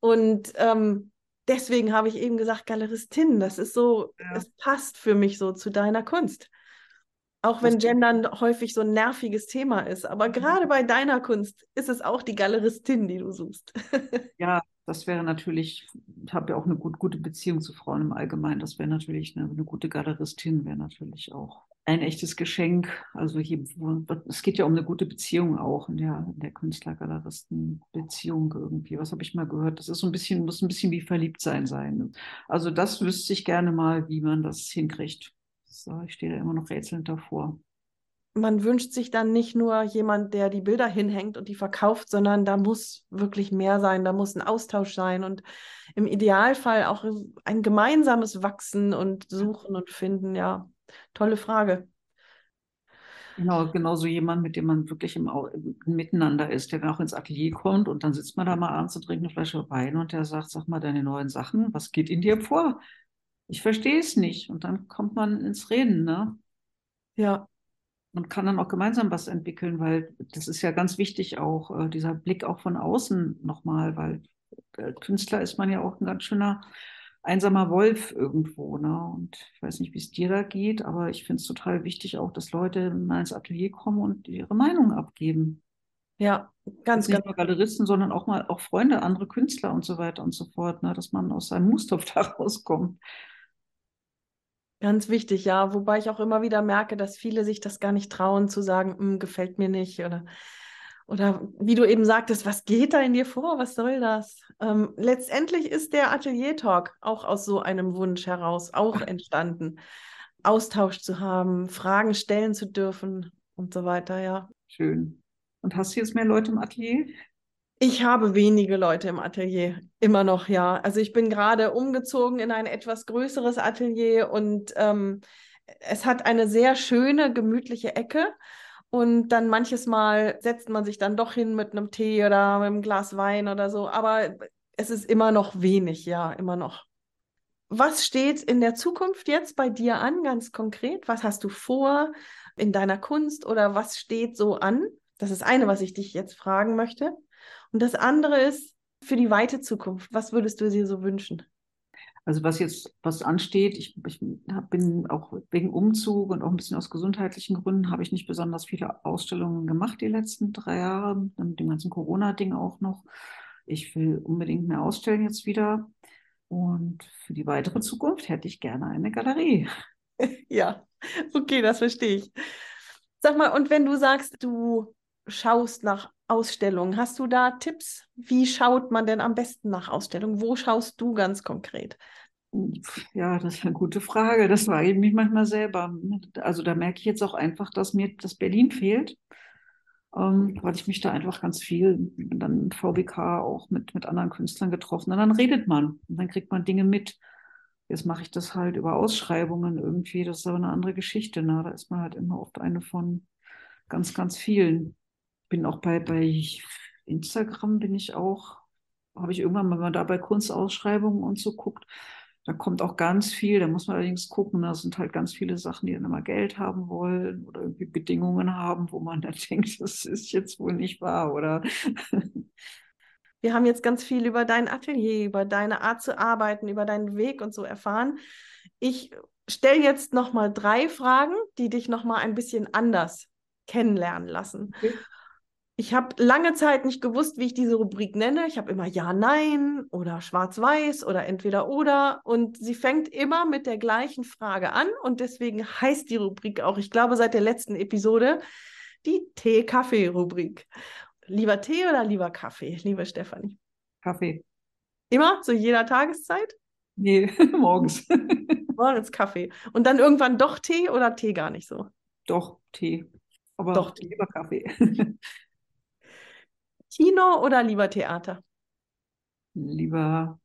Und ähm, deswegen habe ich eben gesagt, Galeristin, das ist so, ja. es passt für mich so zu deiner Kunst. Auch wenn Gendern häufig so ein nerviges Thema ist. Aber mhm. gerade bei deiner Kunst ist es auch die Galeristin, die du suchst. ja, das wäre natürlich, ich habe ja auch eine gut, gute Beziehung zu Frauen im Allgemeinen. Das wäre natürlich eine, eine gute Galeristin, wäre natürlich auch ein echtes Geschenk. Also hier, es geht ja um eine gute Beziehung auch in der, in der Künstler-Galeristen-Beziehung irgendwie. Was habe ich mal gehört? Das ist so ein bisschen, muss ein bisschen wie verliebt sein sein. Also das wüsste ich gerne mal, wie man das hinkriegt. So, ich stehe da immer noch rätselnd davor. Man wünscht sich dann nicht nur jemand, der die Bilder hinhängt und die verkauft, sondern da muss wirklich mehr sein, da muss ein Austausch sein und im Idealfall auch ein gemeinsames Wachsen und Suchen und Finden. Ja, tolle Frage. Genau, genauso jemand, mit dem man wirklich im, im, Miteinander ist, der auch ins Atelier kommt und dann sitzt man da mal abends und trinkt eine Flasche Wein und der sagt, sag mal deine neuen Sachen, was geht in dir vor? Ich verstehe es nicht. Und dann kommt man ins Reden, ne? Ja. Und kann dann auch gemeinsam was entwickeln, weil das ist ja ganz wichtig auch, äh, dieser Blick auch von außen nochmal, weil äh, Künstler ist man ja auch ein ganz schöner einsamer Wolf irgendwo, ne? Und ich weiß nicht, wie es dir da geht, aber ich finde es total wichtig auch, dass Leute mal ins Atelier kommen und ihre Meinung abgeben. Ja, ganz, Nicht nur Galeristen, sondern auch mal auch Freunde, andere Künstler und so weiter und so fort, ne? dass man aus seinem Mustopf da rauskommt. Ganz wichtig, ja. Wobei ich auch immer wieder merke, dass viele sich das gar nicht trauen zu sagen, hm, gefällt mir nicht oder oder wie du eben sagtest, was geht da in dir vor? Was soll das? Ähm, letztendlich ist der Atelier-Talk auch aus so einem Wunsch heraus auch entstanden. Austausch zu haben, Fragen stellen zu dürfen und so weiter, ja. Schön. Und hast du jetzt mehr Leute im Atelier? Ich habe wenige Leute im Atelier, immer noch, ja. Also ich bin gerade umgezogen in ein etwas größeres Atelier und ähm, es hat eine sehr schöne, gemütliche Ecke. Und dann manches Mal setzt man sich dann doch hin mit einem Tee oder mit einem Glas Wein oder so. Aber es ist immer noch wenig, ja, immer noch. was steht in der Zukunft jetzt bei dir an, ganz konkret? Was hast du vor in deiner Kunst oder was steht so an? Das ist eine, was ich dich jetzt fragen möchte. Und das andere ist für die weite Zukunft. Was würdest du dir so wünschen? Also was jetzt, was ansteht, ich, ich bin auch wegen Umzug und auch ein bisschen aus gesundheitlichen Gründen, habe ich nicht besonders viele Ausstellungen gemacht die letzten drei Jahre, mit dem ganzen Corona-Ding auch noch. Ich will unbedingt mehr ausstellen jetzt wieder. Und für die weitere Zukunft hätte ich gerne eine Galerie. Ja, okay, das verstehe ich. Sag mal, und wenn du sagst, du schaust nach Ausstellungen, hast du da Tipps? Wie schaut man denn am besten nach Ausstellungen? Wo schaust du ganz konkret? Ja, das ist eine gute Frage. Das frage ich mich manchmal selber. Also da merke ich jetzt auch einfach, dass mir das Berlin fehlt, ähm, weil ich mich da einfach ganz viel dann mit VBK auch mit, mit anderen Künstlern getroffen. Und dann redet man und dann kriegt man Dinge mit. Jetzt mache ich das halt über Ausschreibungen irgendwie. Das ist aber eine andere Geschichte. Ne? Da ist man halt immer oft eine von ganz, ganz vielen. Bin auch bei, bei Instagram bin ich auch, habe ich irgendwann, wenn man da bei Kunstausschreibungen und so guckt, da kommt auch ganz viel, da muss man allerdings gucken, da sind halt ganz viele Sachen, die dann immer Geld haben wollen oder irgendwie Bedingungen haben, wo man dann denkt, das ist jetzt wohl nicht wahr, oder? Wir haben jetzt ganz viel über dein Atelier, über deine Art zu arbeiten, über deinen Weg und so erfahren. Ich stelle jetzt noch mal drei Fragen, die dich noch mal ein bisschen anders kennenlernen lassen. Okay. Ich habe lange Zeit nicht gewusst, wie ich diese Rubrik nenne. Ich habe immer Ja, Nein oder Schwarz-Weiß oder entweder oder. Und sie fängt immer mit der gleichen Frage an. Und deswegen heißt die Rubrik auch, ich glaube, seit der letzten Episode, die Tee-Kaffee-Rubrik. Lieber Tee oder lieber Kaffee, liebe Stefanie? Kaffee. Immer? Zu jeder Tageszeit? Nee, morgens. morgens Kaffee. Und dann irgendwann doch Tee oder Tee gar nicht so? Doch, Tee. Aber doch lieber Kaffee. Kino oder lieber Theater? Lieber,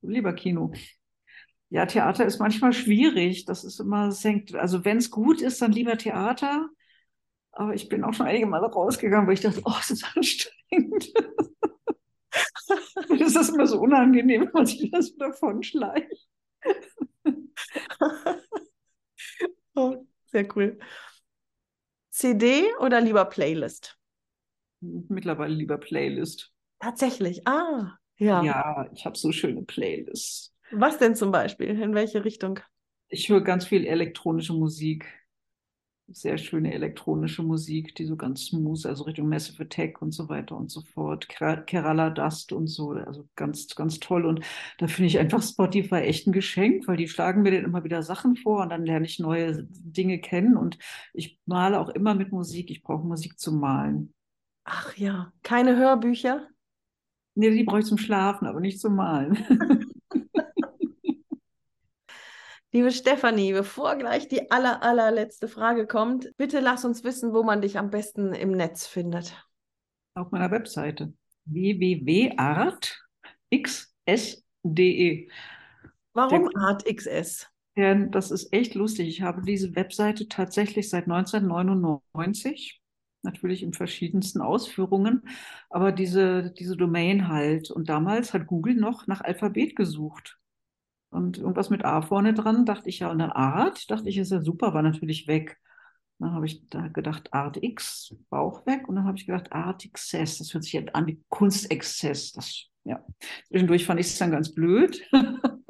lieber Kino. Ja, Theater ist manchmal schwierig. Das ist immer, das hängt, also wenn es gut ist, dann lieber Theater. Aber ich bin auch schon einige Male rausgegangen, weil ich dachte, oh, es ist anstrengend. das ist immer so unangenehm, wenn man sich das davon schleicht. oh, sehr cool. CD oder lieber Playlist? Mittlerweile lieber Playlist. Tatsächlich, ah, ja. Ja, ich habe so schöne Playlists. Was denn zum Beispiel? In welche Richtung? Ich höre ganz viel elektronische Musik. Sehr schöne elektronische Musik, die so ganz smooth, also Richtung Massive Attack und so weiter und so fort. Kerala Dust und so, also ganz, ganz toll. Und da finde ich einfach Spotify echt ein Geschenk, weil die schlagen mir dann immer wieder Sachen vor und dann lerne ich neue Dinge kennen. Und ich male auch immer mit Musik. Ich brauche Musik zum Malen. Ach ja, keine Hörbücher? Nee, die brauche ich zum Schlafen, aber nicht zum Malen. Liebe Stefanie, bevor gleich die aller, allerletzte Frage kommt, bitte lass uns wissen, wo man dich am besten im Netz findet. Auf meiner Webseite www.artxs.de. Warum ArtXS? Ja, das ist echt lustig. Ich habe diese Webseite tatsächlich seit 1999 natürlich in verschiedensten Ausführungen, aber diese, diese Domain halt. Und damals hat Google noch nach Alphabet gesucht. Und irgendwas mit A vorne dran, dachte ich ja, und dann Art, dachte ich, ist ja super, war natürlich weg. Dann habe ich da gedacht, Art X, war auch weg. Und dann habe ich gedacht, Art Access, das hört sich an wie Kunstexzess. Das, ja. Zwischendurch fand ich es dann ganz blöd.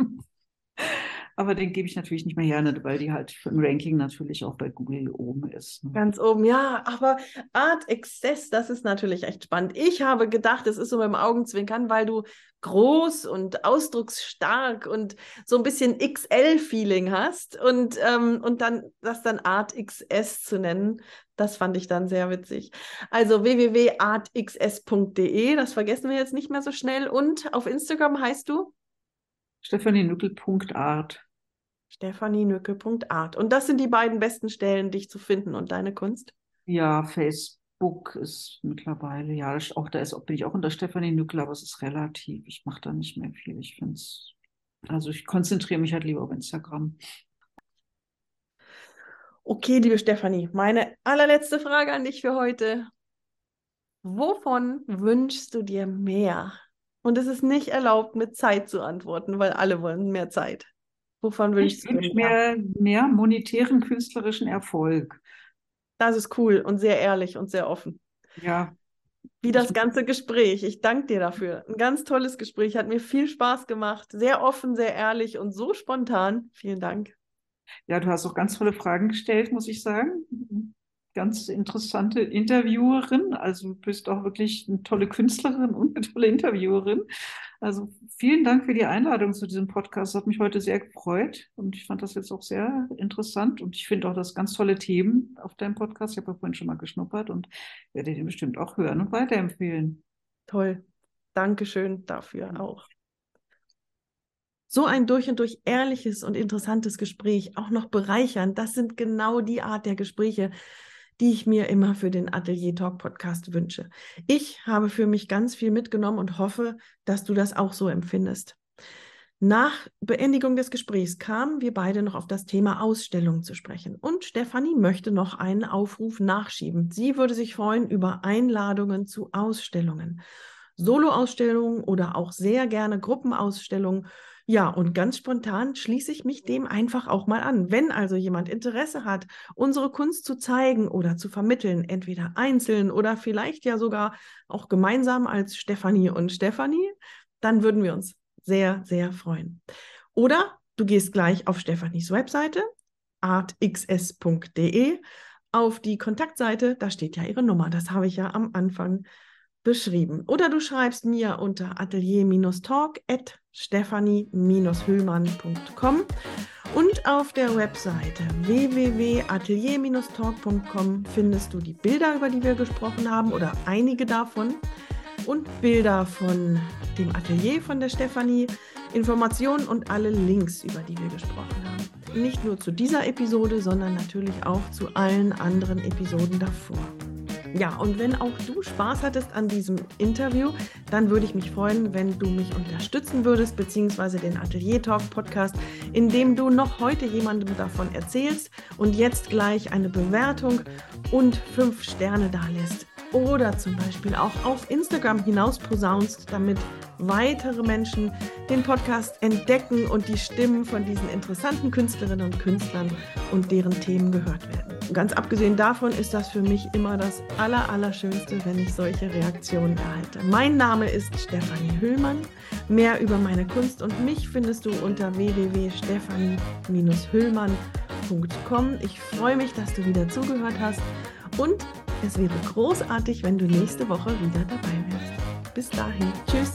aber den gebe ich natürlich nicht mehr her, weil die halt im Ranking natürlich auch bei Google oben ist. Ne? Ganz oben, ja, aber Art Access, das ist natürlich echt spannend. Ich habe gedacht, es ist so mit dem Augenzwinkern, weil du groß und ausdrucksstark und so ein bisschen XL-Feeling hast und, ähm, und dann das dann Art XS zu nennen, das fand ich dann sehr witzig. Also www.artxs.de, das vergessen wir jetzt nicht mehr so schnell. Und auf Instagram heißt du? Stefanie-Nückel.art. Stefanie-Nückel.art. Und das sind die beiden besten Stellen, dich zu finden und deine Kunst? Ja, Facebook ist mittlerweile, ja, auch da ist, bin ich auch unter Stefanie Nückel, aber es ist relativ. Ich mache da nicht mehr viel. Ich finde es, also ich konzentriere mich halt lieber auf Instagram. Okay, liebe Stefanie, meine allerletzte Frage an dich für heute. Wovon wünschst du dir mehr Und es ist nicht erlaubt, mit Zeit zu antworten, weil alle wollen mehr Zeit. Wovon willst ich du wünsche mir mehr monetären künstlerischen Erfolg. Das ist cool und sehr ehrlich und sehr offen. Ja. Wie das ganze Gespräch. Ich danke dir dafür. Ein ganz tolles Gespräch. Hat mir viel Spaß gemacht. Sehr offen, sehr ehrlich und so spontan. Vielen Dank. Ja, du hast auch ganz tolle Fragen gestellt, muss ich sagen ganz interessante Interviewerin. Also du bist auch wirklich eine tolle Künstlerin und eine tolle Interviewerin. Also vielen Dank für die Einladung zu diesem Podcast. Das hat mich heute sehr gefreut und ich fand das jetzt auch sehr interessant und ich finde auch das ganz tolle Themen auf deinem Podcast. Ich habe ja vorhin schon mal geschnuppert und werde den bestimmt auch hören und weiterempfehlen. Toll. Dankeschön dafür auch. So ein durch und durch ehrliches und interessantes Gespräch, auch noch bereichernd, das sind genau die Art der Gespräche, die ich mir immer für den Atelier Talk Podcast wünsche. Ich habe für mich ganz viel mitgenommen und hoffe, dass du das auch so empfindest. Nach Beendigung des Gesprächs kamen wir beide noch auf das Thema Ausstellung zu sprechen. Und Stefanie möchte noch einen Aufruf nachschieben. Sie würde sich freuen über Einladungen zu Ausstellungen. Soloausstellungen oder auch sehr gerne Gruppenausstellungen ja, und ganz spontan schließe ich mich dem einfach auch mal an. Wenn also jemand Interesse hat, unsere Kunst zu zeigen oder zu vermitteln, entweder einzeln oder vielleicht ja sogar auch gemeinsam als Stefanie und Stefanie, dann würden wir uns sehr, sehr freuen. Oder du gehst gleich auf Stefanis Webseite artxs.de auf die Kontaktseite, da steht ja ihre Nummer, das habe ich ja am Anfang beschrieben. Oder du schreibst mir unter atelier-talk at stephanie-hüllmann.com und auf der Webseite www.atelier-talk.com findest du die Bilder, über die wir gesprochen haben oder einige davon und Bilder von dem Atelier von der Stefanie, Informationen und alle Links, über die wir gesprochen haben. Nicht nur zu dieser Episode, sondern natürlich auch zu allen anderen Episoden davor. Ja, und wenn auch du Spaß hattest an diesem Interview, dann würde ich mich freuen, wenn du mich unterstützen würdest, beziehungsweise den Atelier Talk Podcast, indem du noch heute jemandem davon erzählst und jetzt gleich eine Bewertung und fünf Sterne da lässt. Oder zum Beispiel auch auf Instagram hinaus posaunst, damit weitere Menschen den Podcast entdecken und die Stimmen von diesen interessanten Künstlerinnen und Künstlern und deren Themen gehört werden. Ganz abgesehen davon ist das für mich immer das Aller, Allerschönste, wenn ich solche Reaktionen erhalte. Mein Name ist Stefanie Hüllmann. Mehr über meine Kunst und mich findest du unter www.stefanie-hüllmann.com. Ich freue mich, dass du wieder zugehört hast und es wäre großartig, wenn du nächste Woche wieder dabei wärst. Bis dahin, tschüss.